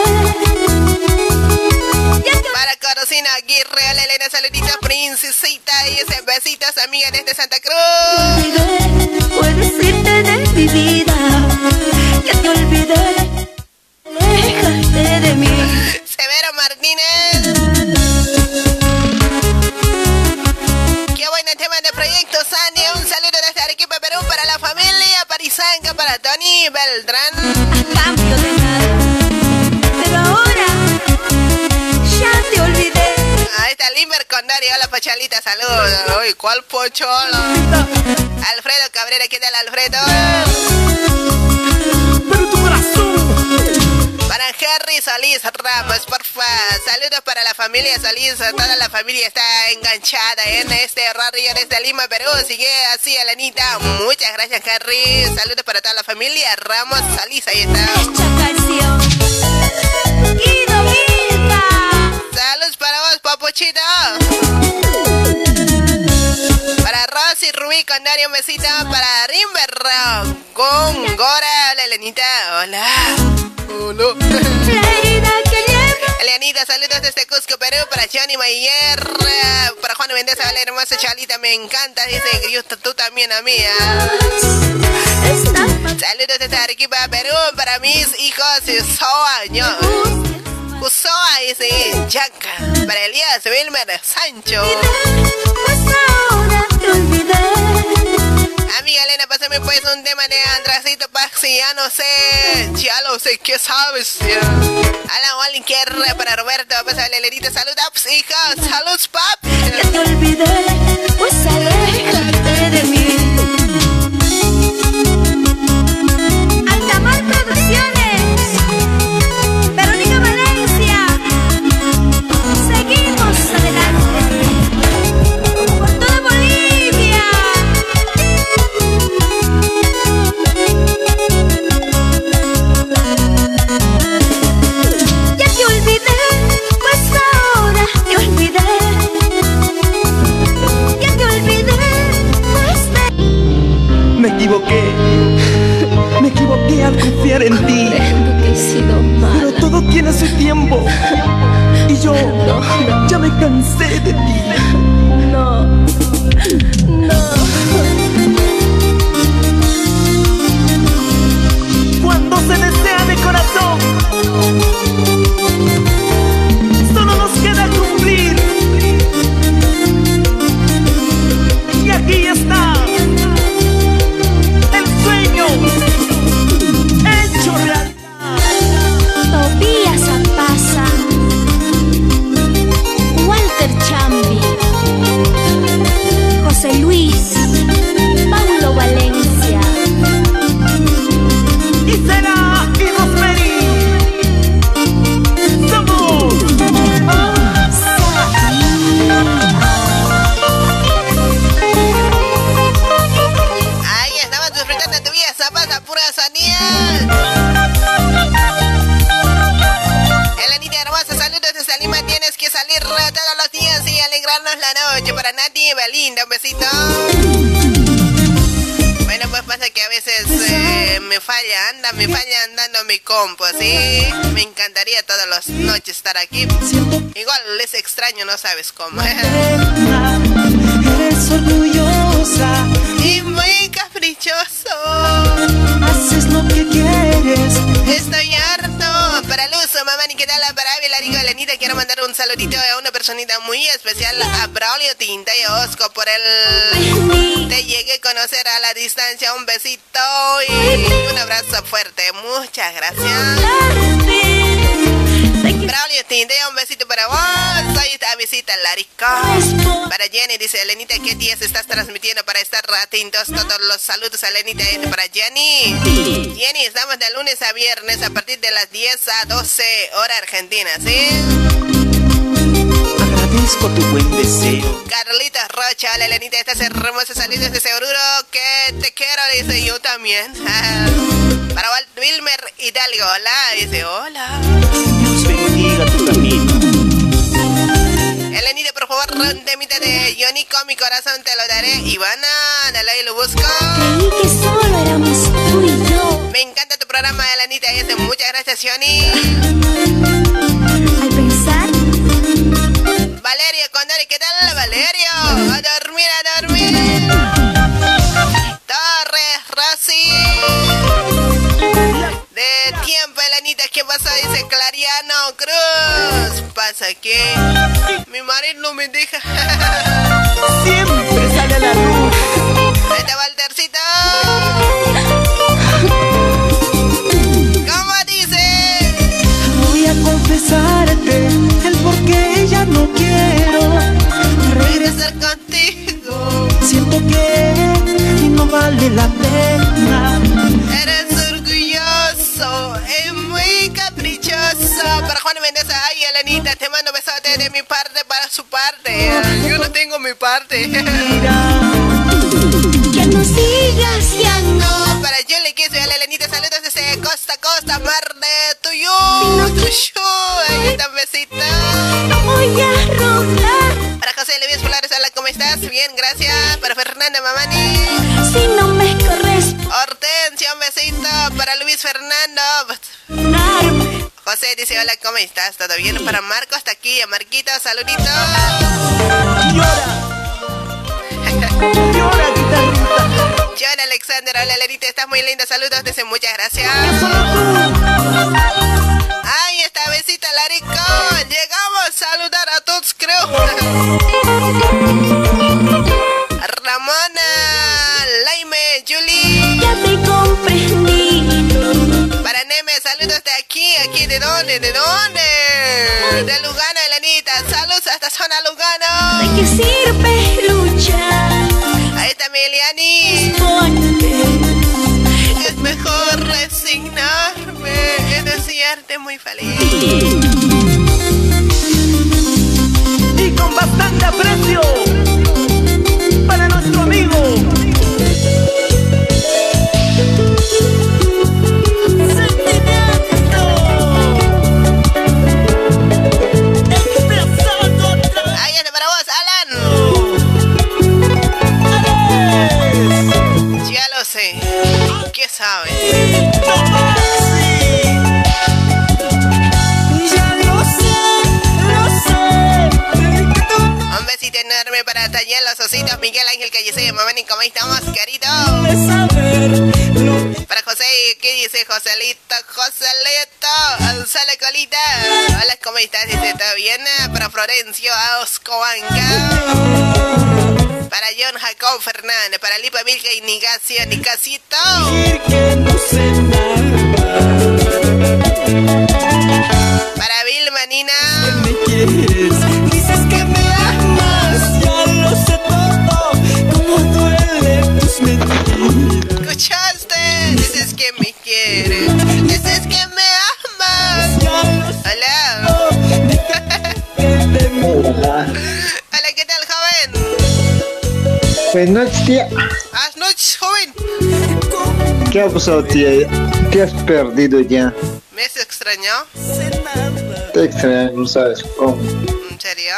Para Corocina Aguirre, la Elena Saludita, Princesita y ese besitos, amiga desde este Santa Cruz. Olvidé, puedes irte de mi vida. Ya te olvidé, déjate de mí. Severo Martínez. Ahí está Limber Condori. Hola, Pocholita. Saludos. ¿cuál Pocholo? Alfredo Cabrera. ¿Qué tal, Alfredo? para Henry Solís Ramos, porfa. Saludos para la familia Solís. Toda la familia está enganchada en este Radio desde Lima, Perú. Sigue así, Alanita. Muchas gracias, Harry. Saludos para toda la familia Ramos Solís. Ahí está. Saludos para vos, papuchito. Para Rosy Rubí con Dario, un besito. Para Rimberro con Gora. Hola, Elenita. Hola culo. Saludos desde Cusco, Perú, para Johnny Mayer, eh, para Juan Mendoza, la hermosa Chalita, me encanta, dice yo, tú también a mí. Saludos desde Arequipa, Perú, para mis hijos, Soaño. Usoa, dice Yanka, para Elías Wilmer Sancho. Amiga Elena, pásame pues un tema de Andracito Paxi, ya no sé, ya lo sé, ¿qué sabes? Alan Wallinger para Roberto, pásale Elenita, salud, ups, hija, salud, pap. Ya pues. Tiempo. Y yo ya me cansé de ti. No, no. Sabes cómo. Eres orgullosa, y muy caprichoso. haces lo que quieres. Estoy harto. Para Luz, mamá, ni qué tal, para Ávila, digo, Elenita, quiero mandar un saludito a una personita muy especial, a Braulio Tinta y a Osco, por el... Te llegué a conocer a la distancia, un besito y un abrazo fuerte. Muchas gracias. Para Jenny, dice Elenita, ¿qué días estás transmitiendo para estar atentos? Todos los saludos a Elenita para Jenny. Jenny, estamos de lunes a viernes a partir de las 10 a 12 hora argentina, ¿sí? Agradezco tu buen deseo. Carlitos Rocha, hola Elenita, estás hermosa saliendo de seguro que te quiero, dice yo también. Para Walt Wilmer Hidalgo, hola, dice hola. Dios bendiga tu camino. Elenita, por favor, un temita de Johnny con mi corazón te lo daré. Ivana, dale y lo busco. creí que solo éramos tú y yo. Me encanta tu programa, Elenita, muchas gracias, Johnny. Al pensar, Valerio Condori, ¿qué tal, Valerio? A dormir, a dormir. Torres, Rosy. De tiempo, ¿qué pasó? Dice Clariano Cruz. Pasa que mi marido no me deja. Siempre sale a la luz. Vete. ¿Cómo dice? Voy a confesarte el por qué ya no quiero Regresar contigo. Siento que no vale la pena. Juan ay, Elenita, te mando besote de mi parte para su parte. Yo no tengo mi parte. que no sigas ya no. Para yo le quiso a la Elenita, saludos desde Costa Costa, Mar de Tuyo. Tuyo, ahí está un besito. No voy a rogar Para José Levías Flores, hola, ¿cómo estás? Bien, gracias. Para Fernanda Mamani. si no me un besito. Para Luis Fernando. José dice, hola, ¿cómo estás? ¿Todo bien? Para Marco hasta aquí. A Marquito, saludito. Llora, guitarrita. John Alexander, hola Lerita, estás muy linda. Saludos, dice muchas gracias. Ay, esta besita, Larico. Llegamos a saludar a todos, creo. Ramona, Laime, Julie. Para Neme, saludos de aquí, aquí, ¿de dónde? ¿De dónde? De Lugano, Elenita. Saludos hasta zona Lugano. ¿De qué sirve luchar? Ahí está Miliani. Es mejor resignarme y decirte muy feliz. Para Tayel, los ositos, Miguel Ángel Callecé, Mamani, ¿cómo estamos, querido? Para José, ¿qué dice Joselito? Joselito, alzale colita. Hola, ¿cómo estás? Dice, ¿todo bien? Para Florencio, Auscoanca. Para John Jacob Fernández, para Lipa Milka y Nigacio, Nicasito. Para Vilma Nina. Hola. Hola, ¿qué tal, joven? Buenas noches, tía. Buenas noches, joven. ¿Qué ha pasado, tía? ¿Qué has perdido ya? ¿Me has extrañó? Te extraño, no sabes cómo. ¿En serio?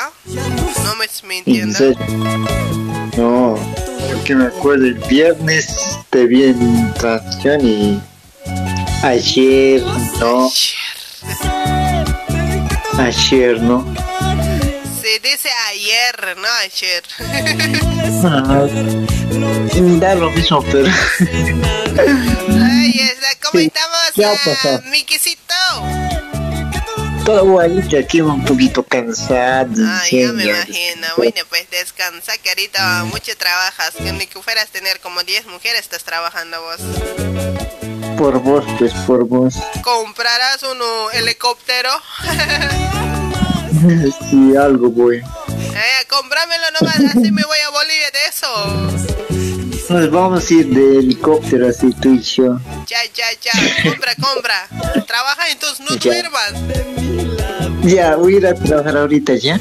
No me estás En mintiendo. serio. No, porque me acuerdo el viernes te vi en transmisión y ayer no. Ayer no. Se dice ayer, no ayer. Da lo mismo, pero. Ay, ¿cómo estamos? ¿Qué ah? Miquisito? Todo bonito, aquí un poquito cansado. Ay, ya me imagino. Bueno, pues descansa, que ahorita mucho trabajas. Que ni que fueras tener como 10 mujeres, estás trabajando vos. Por vos, pues por vos. ¿Comprarás un uh, helicóptero? sí, algo voy. Eh, cómpramelo nomás, así me voy a Bolivia de eso. Nos vamos a ir de helicóptero así tú y yo. Ya, ya, ya, compra, compra. Trabaja entonces, no duermas. Ya, voy a ir a trabajar ahorita ya.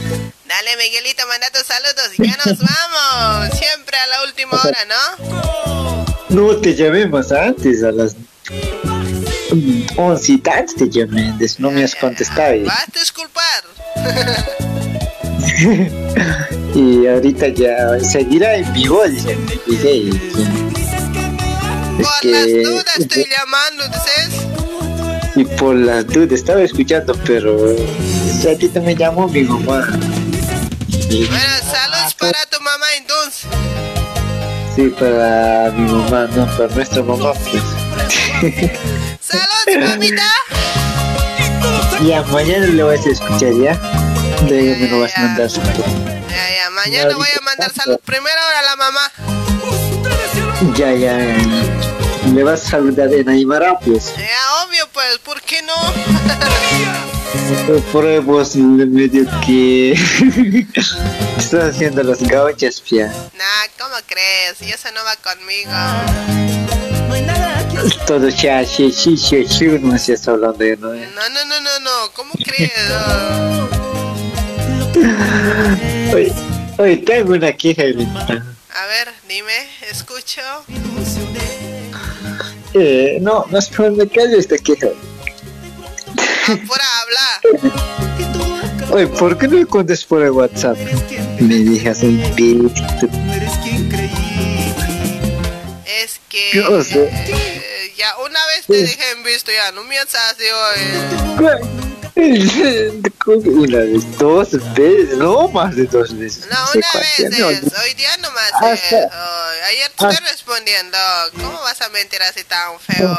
Dale, Miguelito, manda tus saludos ya nos vamos. Siempre a la última hora, ¿no? No te llamé más antes, a las mm, once y tanto te llamé, no me has contestado. Vas a disculpar. Y ahorita ya seguirá en vivo, y- es Por las dudas estoy llamando, dices. y por las dudas estaba escuchando, pero ese ratito me llamó mi mamá. Y Bueno, saludos para tu mamá entonces. sí, para mi mamá, no, para nuestra mamá, pues. Saludos, mamita. Ya, mañana le vas a escuchar, ¿ya? Luego me lo vas a mandar. Ya, ya, mañana voy a mandar saludos. Primero a la mamá. Ya, ya. Le vas a saludar en Aymara, pues. Ya, obvio, pues, ¿por qué no? Por vos medio que estás haciendo las gauchas, pia. Nah, ¿cómo crees? Y eso no va conmigo. Todo ya, sí, sí, sí, sí, no estás hablando de no. No, no, no, no, no. ¿Cómo crees? Oye, oye, tengo una queja. A ver, dime, escucho. Eh, no, no es por me callo esta queja. Por hablar. Oye, ¿por qué no me contas por el WhatsApp? Me dejas un beat. Es que. Yo sé. Eh, una vez te dejé en visto, ya no me haces de hoy. Una vez, dos veces, no más de dos veces. No, una vez no, es, hoy día nomás Hasta- es. Ay, ayer te estoy respondiendo. ¿Cómo vas a mentir así tan feo?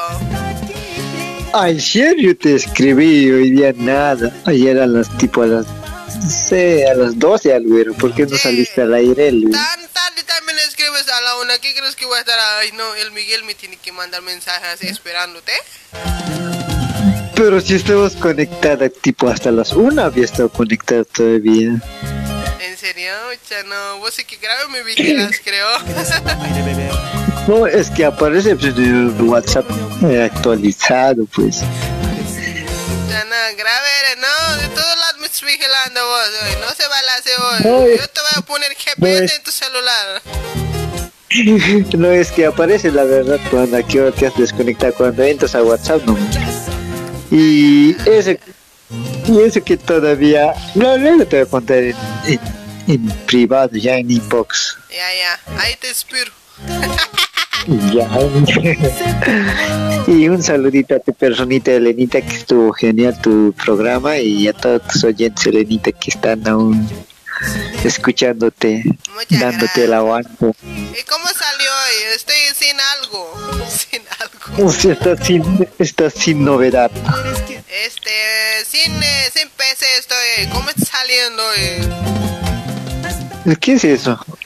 Ayer yo te escribí, hoy día nada. Ayer a las tipo a las, no sé, a las 12 algo era. ¿Por qué no saliste al aire? Luis? Tan tarde también escribes a la una. ¿Qué crees que voy a estar? Ay, no, el Miguel me tiene que mandar mensajes esperándote. Pero si estabas conectada, tipo hasta las 1 había estado conectada todavía. ¿En serio? Ya no, vos sí que grave me vigilas, creo. No, es que aparece pues, en el WhatsApp eh, actualizado, pues. No, grave eres, ¿no? De todos lados me estás vigilando vos, hoy. No se balance. No, Yo te voy a poner GPS en tu celular. No es que aparece la verdad cuando aquí te has desconectado cuando entras a WhatsApp, no. Y eso, y eso que todavía, no, luego te voy a contar en, en, en privado, ya en inbox. Ya, ya, ahí te espero. Ya. y un saludito a tu personita Elenita que estuvo genial tu programa y a todos tus oyentes Elenita que están aún escuchándote, dándote el aguante. ¿Y cómo salió hoy? Estoy sin algo. Sin algo. Uf, Estás sin, estás sin novedad. Este, sin, eh, sin PC estoy. ¿Cómo está saliendo hoy? ¿Qué es eso?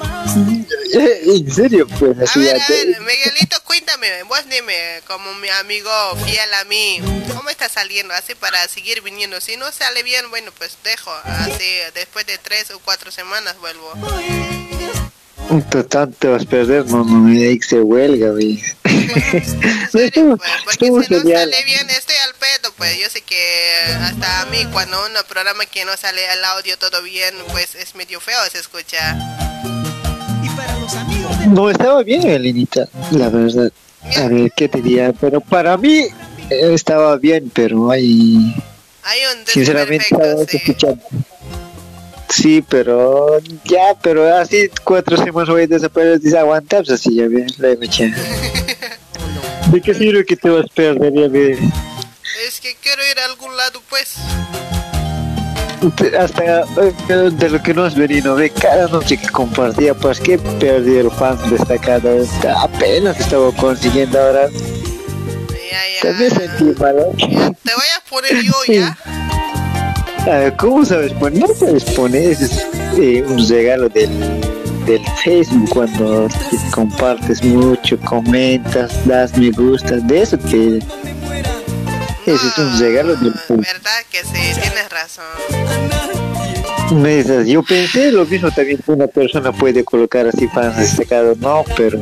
en serio, pues A así ver, a ver, Miguelito, cuéntame, vos dime, como mi amigo fiel a mí, ¿cómo está saliendo así para seguir viniendo? Si no sale bien, bueno, pues dejo, así después de tres o cuatro semanas vuelvo. Total, te vas a perder, no, no me digas de huelga, güey. Estuvo, estuvo genial. Sale bien, estoy al pedo, pues yo sé que hasta a mí cuando un programa que no sale el audio todo bien, pues es medio feo se escucha. No, estaba bien, Elenita, la verdad. A ver, ¿qué te diría? Pero para mí eh, estaba bien, pero hay... Hay un Sinceramente, estaba escuchando. Sí, pero ya, pero así cuatro semanas voy a desaparecer, dice aguanta, pues así ya ves, luego ya. ¿De qué sirve que te vas a perder? Ya ves? Es que quiero ir a algún lado, pues. Hasta eh, de lo que no has venido, ve cada noche que compartía, pues que perdí el fan destacado, apenas estaba consiguiendo ahora. Sentí mal. ¿eh? Te voy a poner yo ya. ¿cómo sabes poner? No sabes poner, es eh, un regalo del, del Facebook cuando te compartes mucho, comentas, das me gusta, de eso que ese es un regalo del Facebook. ¿Verdad que sí? Tienes razón. Yo pensé lo mismo también que una persona puede colocar así fans destacados, no, pero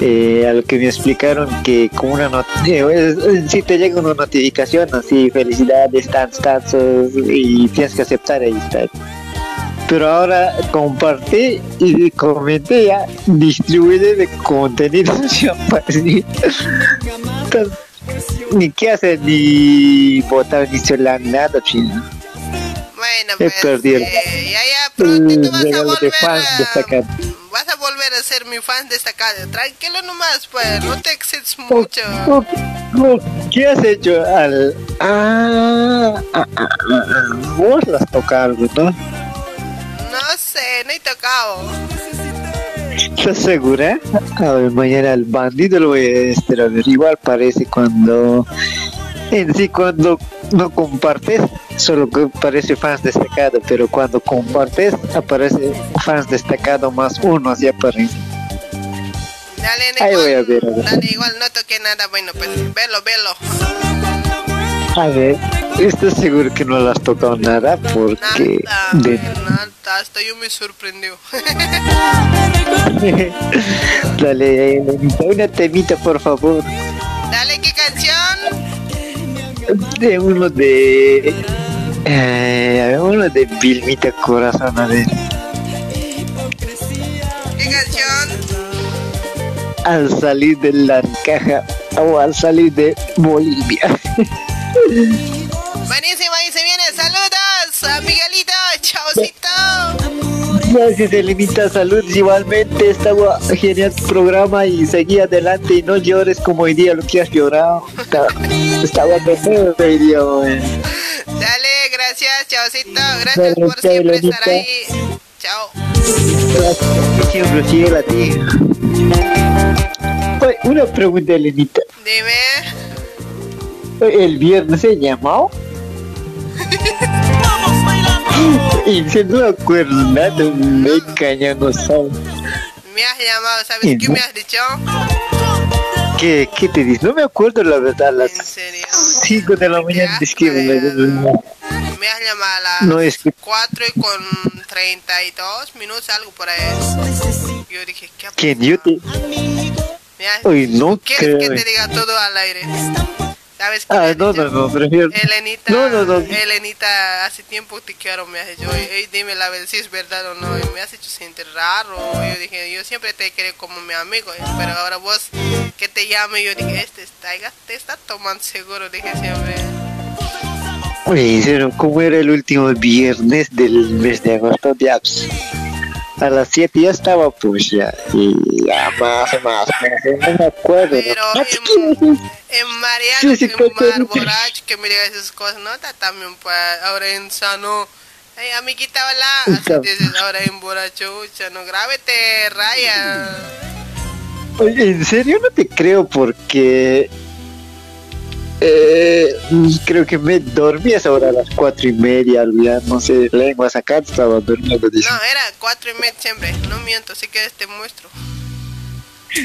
eh, a lo que me explicaron que con una eh, si te llega una notificación así, felicidades, tan, tan, y tienes que aceptar ahí está. Pero ahora compartí y comenté ya, distribuye de contenido. ni- qué hacer, ni votar, ni celular, nada, chino. Bueno, He pues perdido eh, ya, ya, pronto tú vas a volver a, vas a volver a ser mi fan destacado. Tranquilo nomás, pues, no te excedes mucho. Oh, oh, ¿Qué has hecho al.? Ah, ah, ah, ah, vos las tocado, ¿no? No sé, no he tocado. ¿Estás segura? A ver, mañana el bandido lo voy a este, a ver. Igual parece cuando. En sí, cuando no compartes, solo que parece fans destacado, pero cuando compartes, aparece fans destacado más uno, así aparece. Dale, Ahí voy a igual, ver, a ver. dale, igual no toqué nada. Bueno, pues, velo, velo. A ver, ¿estás seguro que no le has tocado nada? Porque. de- Nada, hasta yo me sorprendió. Dale, una temita, por favor. Dale, ¿qué canción? De uno de. Eh, uno de Vilmita Corazón, a ver. ¿Qué canción? Al salir de la caja o al salir de Bolivia. Buenísimo, ahí se viene. Saludos a Miguelito. Chaucito. Gracias, Elenita. Salud. Igualmente, estaba genial tu programa y seguí adelante. Y no llores como hoy día lo que has llorado. Estaba, estaba mejor hoy día, güey. Dale, gracias, chaucito. Gracias por siempre estar ahí. Chao. Gracias, siempre fiel a ti. Oye, una pregunta, Elenita. Dime. ¿El viernes se llamó? Y se no me acuerdo nada, me caña, no. Me has llamado, ¿sabes qué me has dicho? ¿Qué, ¿Qué te dices? No me acuerdo la verdad, las 5 de la mañana te escribo. Me has llamado a las No, es que 4 y con 32 minutos, algo por ahí. Yo dije, ¿qué ha ¿Quién? Yo te... Me Uy, no ¿Quieres que creo. te diga todo al aire? ¿Sabes qué? Ah, no, no, no, prefiero... Elenita, No, no, no. Elenita, hace tiempo te quiero, me has dicho, "Ey, dime la verdad si es verdad o no, y me has hecho sentir raro, yo dije, yo siempre te quería como mi amigo, eh, pero ahora vos que te llame, yo dije, este está, te está tomando seguro, dije siempre, en serio, ¿cómo era el último viernes del mes de agosto? Pues, a las 7 ya estaba, pues ya. Y ya más, más, no me acuerdo. ¿no? en Mariano, Sí, sí, en que- mar borracho, que me diga esas cosas, no, está también, pues, ahora en sano, Ay, amiguita, hola, así dices, ahora en borracho, no, grábete, raya. Oye, en serio no te creo porque eh, creo que me dormí a esa hora a las cuatro y media, ya no sé, lengua sacar, estaba durmiendo. dice. No, era cuatro y media siempre, no miento, si quieres te muestro.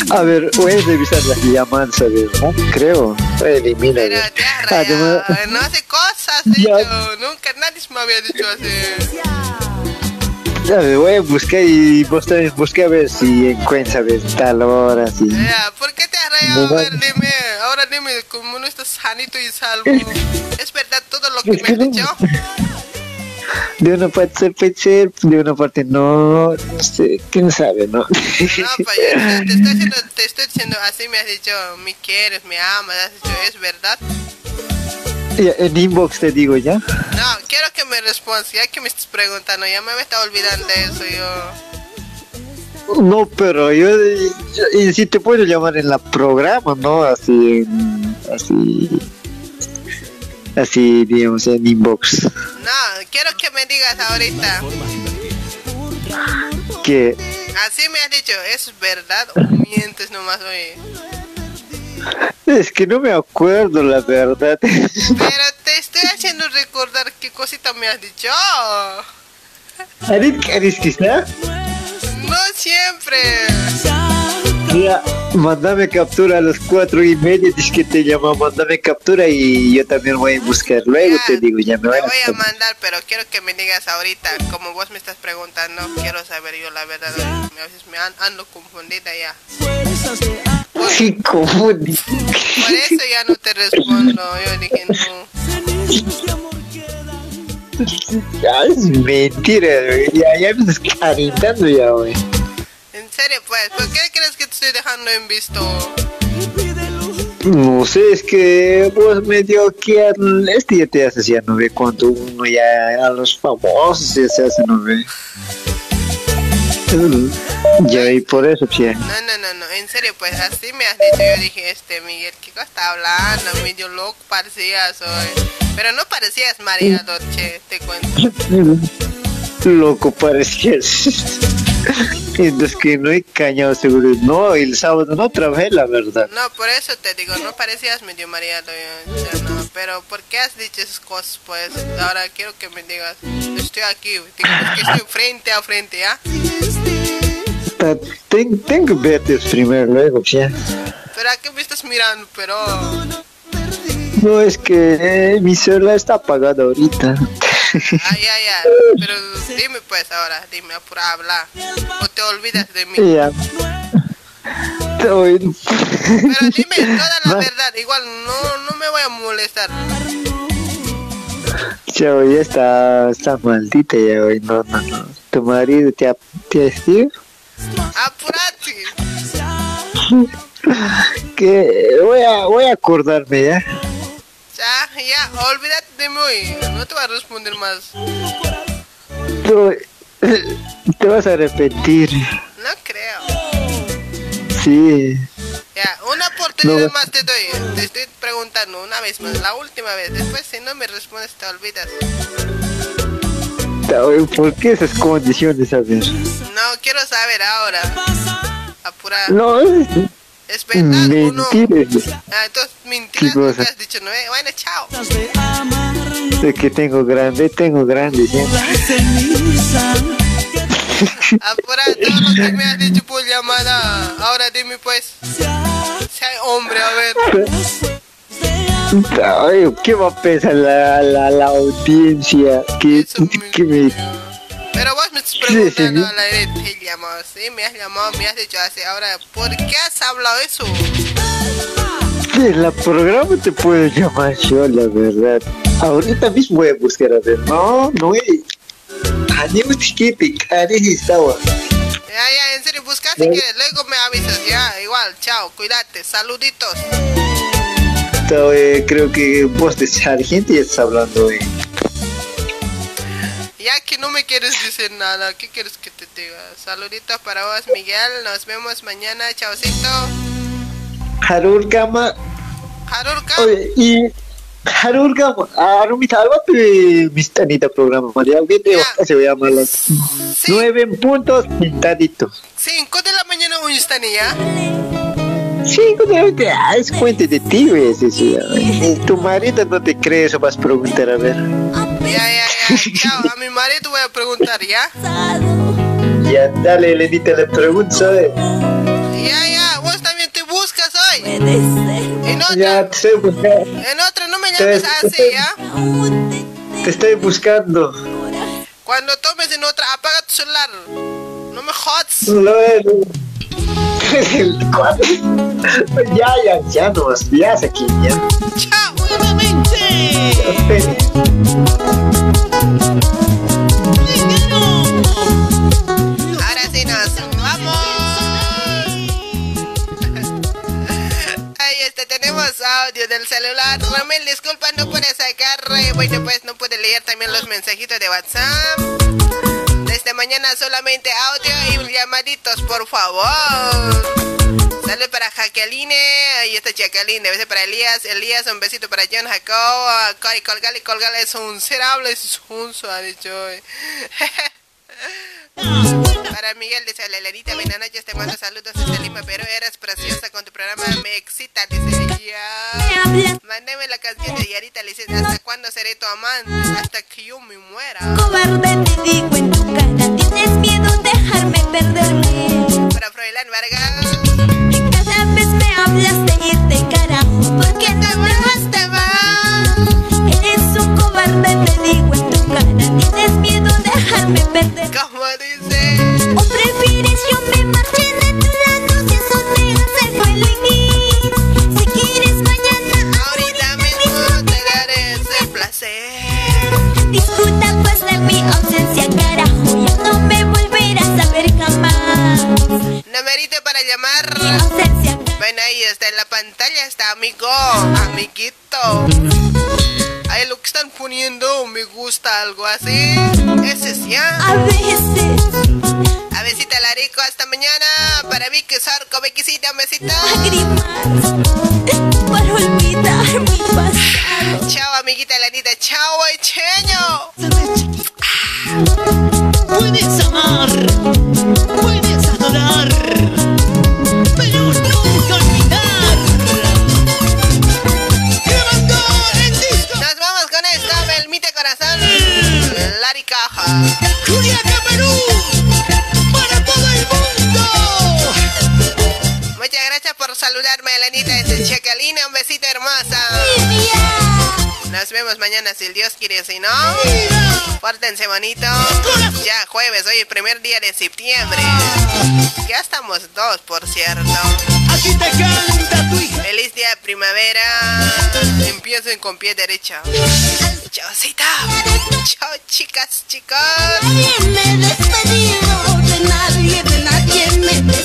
A ver, voy a revisar las llamadas, ¿sabes? No creo, elimina. Pero has rayado, no hace cosas, dicho, nunca nadie me había dicho así. Voy a buscar y también busca a ver si encuentra a ver tal hora, si... Ya, ¿por qué te has A ver, dime, ahora dime, como no estás sanito y salvo, ¿es verdad todo lo que me has dicho? De una parte ser puede ser, de una parte no, no sé, quién sabe, ¿no? No, pues te estoy diciendo, te estoy diciendo, así me has dicho, me quieres, me amas, has dicho, ¿es verdad? En inbox te digo ya. No, quiero que me respondas, ya que me estás preguntando, ya me estado olvidando de eso, yo... No, pero yo, yo- y si te puedo llamar en la programa, ¿no? Así, así, así, digamos, en inbox. No, quiero que me digas ahorita, Que, así me has dicho, ¿es verdad o mientes nomás, oye? Es que no me acuerdo la verdad. Pero te estoy haciendo recordar qué cosita me has dicho. No siempre. Mira, mándame captura a las cuatro y media, dice que te llama, mándame captura y yo también voy a buscar. Luego te digo, ya me voy Te voy a a... mandar, pero quiero que me digas ahorita, como vos me estás preguntando, quiero saber yo la verdad. A veces me an- ando confundida ya. Sí. Por eso ya no te respondo. Yo dije, no. Ya, es mentira, güey. ya, ya me estás calentando ya, güey. En serio, pues, ¿por qué crees que te estoy dejando en visto? No sé, es que vos medio que al- este ya te haces ya no ve cuando uno ya a los famosos ya se hace no ve. Ya y por eso che. No, no, no, no, en serio, pues así me has dicho. Yo dije, este Miguel, ¿qué cosa está hablando? Medio loco parecías hoy. Pero no parecías mareado, che, te cuento. Loco parecías. Entonces que no hay cañado seguro. No, el sábado no trabajé la verdad. No, por eso te digo, no parecías medio mareado. yo, no. Pero, ¿por qué has dicho esas cosas? Pues ahora quiero que me digas, estoy aquí, que estoy frente a frente, ¿ya? Ten- tengo que verte primero, luego ya. Pero ¿a qué me estás mirando? Pero... No, es que eh, mi celular está apagado ahorita. Ah, ya, ya. Pero dime pues ahora, dime, apura hablar. O te olvidas de mí. Ya. Pero dime toda la verdad, igual no, no me voy a molestar. Ya está, está maldita ya hoy. No, no, no. ¿Tu marido te ha, te ha? Apurate. Que voy a, voy a acordarme ya. Ya, ya, olvídate de mí. No te voy a responder más. Pero Te vas a arrepentir. No creo. Sí. Ya, una oportunidad más te doy. Te estoy preguntando una vez más, la última vez. Después, si no me respondes, te olvidas. ¿Por qué esas condiciones, a ver? No, quiero saber ahora. Apura. No, es... ¿Es verdad. Ah, entonces mentiras ¿Qué cosa? que has dicho, ¿no? eh? Bueno, chao. De que tengo grande, tengo grande. Apura todo lo que me has dicho por llamada. Ahora dime pues. Sea hombre, a ver. Ay, ¿Qué va a pensar la, la, la audiencia? Que, que me... Pero vos me estás preguntando a la red, te llamo, ¿sí? Me has llamado, me has dicho así. Ahora, ¿por qué has hablado eso? En la programa te puedo llamar yo, la verdad. Ahorita mismo voy a buscar a ver. No, no es. Adiós, chiquiti, cari, estaba. Ya, ya, en serio, busca si quieres. Luego me avisas, ya. Igual, chao, cuídate. Saluditos. eh, creo que vos de sargento ya estás hablando, eh. Ya que no me quieres decir nada, ¿qué quieres que te diga? Saluditos para vos, Miguel. Nos vemos mañana. Chaucito. Harur Kama. Harur Oye, y. Harur Kama. Harur mi talba tu mistanita programa. Video se voy a llamar las nueve puntos pintaditos. 5 de la mañana, un. Cinco de la ah, es cuenta de ti, ves. Tu marido no te cree, eso vas a preguntar a ver. Ya, ya, ya. Chao, a mi marido voy a preguntar, ¿ya? Ya, dale, Elenita, le pregunto, ¿sabes? Ya, ya, vos también te buscas hoy. En otra, Ya, te estoy buscando. en otra no me llames Te- así, ¿ya? Te estoy buscando. Cuando tomes en otra, apaga tu celular. No me jodas. No, no. ¿Cuándo? ya, ya, ya nos vías aquí, ya. Chao, nuevamente. Audio del celular. Romel, disculpa, no puede sacar. Bueno, pues no puede leer también los mensajitos de WhatsApp. Desde mañana solamente audio y llamaditos, por favor. Sale para Jacqueline, ahí está Jacqueline, beso para Elías, Elías, un besito para John Jacob, colgale, colgale, es un cerable, es un dicho hoy. Para Miguel dice la Elenita, buenas noches, te mando saludos desde Lima, pero eres preciosa con tu programa, me excita, dice ella. Mándame la canción de Yarita, le dice, ¿hasta cuándo seré tu amante? Hasta que yo me muera. Cobarde te digo en tu cara, tienes miedo dejarme perderme. Para Froilán Vargas. Cada vez me hablas de irte carajo, porque te vas, te vas. Eres un cobarde te digo en tienes miedo dejarme perder. ¿Cómo dice? O prefieres yo me marche de tu lado si eso te hace feliz. Si quieres mañana, ahorita mismo te daré ese placer. Disfruta pues de mi ausencia, carajo, ya no me volverás a ver jamás. Numerito para llamar. Bueno, ahí está en la pantalla, está amigo, amiguito. Ahí lo que están poniendo, me gusta algo así. Ese es ya. A veces. A besita Larico, hasta mañana. Para mí que Sarco, Bequisita, un besito. Para olvidar mi pasado. Chao, amiguita Lanita. Chao, cheño. Puedes amar, puedes adorar, pero nunca olvidar. Grabando el disco. Nos vamos con esto, Belmite Corazón. Lari Caja. Juliaca, Perú, para todo el mundo. Muchas gracias por saludarme, Elenita desde Chacalina. Un besito hermosa. Nos vemos mañana si el Dios quiere, si no. Pórtense bonito. Ya jueves, hoy el primer día de septiembre. Ya estamos dos, por cierto. Aquí te canta tu hija. Feliz día de primavera. Empiecen con pie derecho. Chaucita. Chao, chicas, chicos. Nadie me he despedido, de nadie, de nadie me he despedido.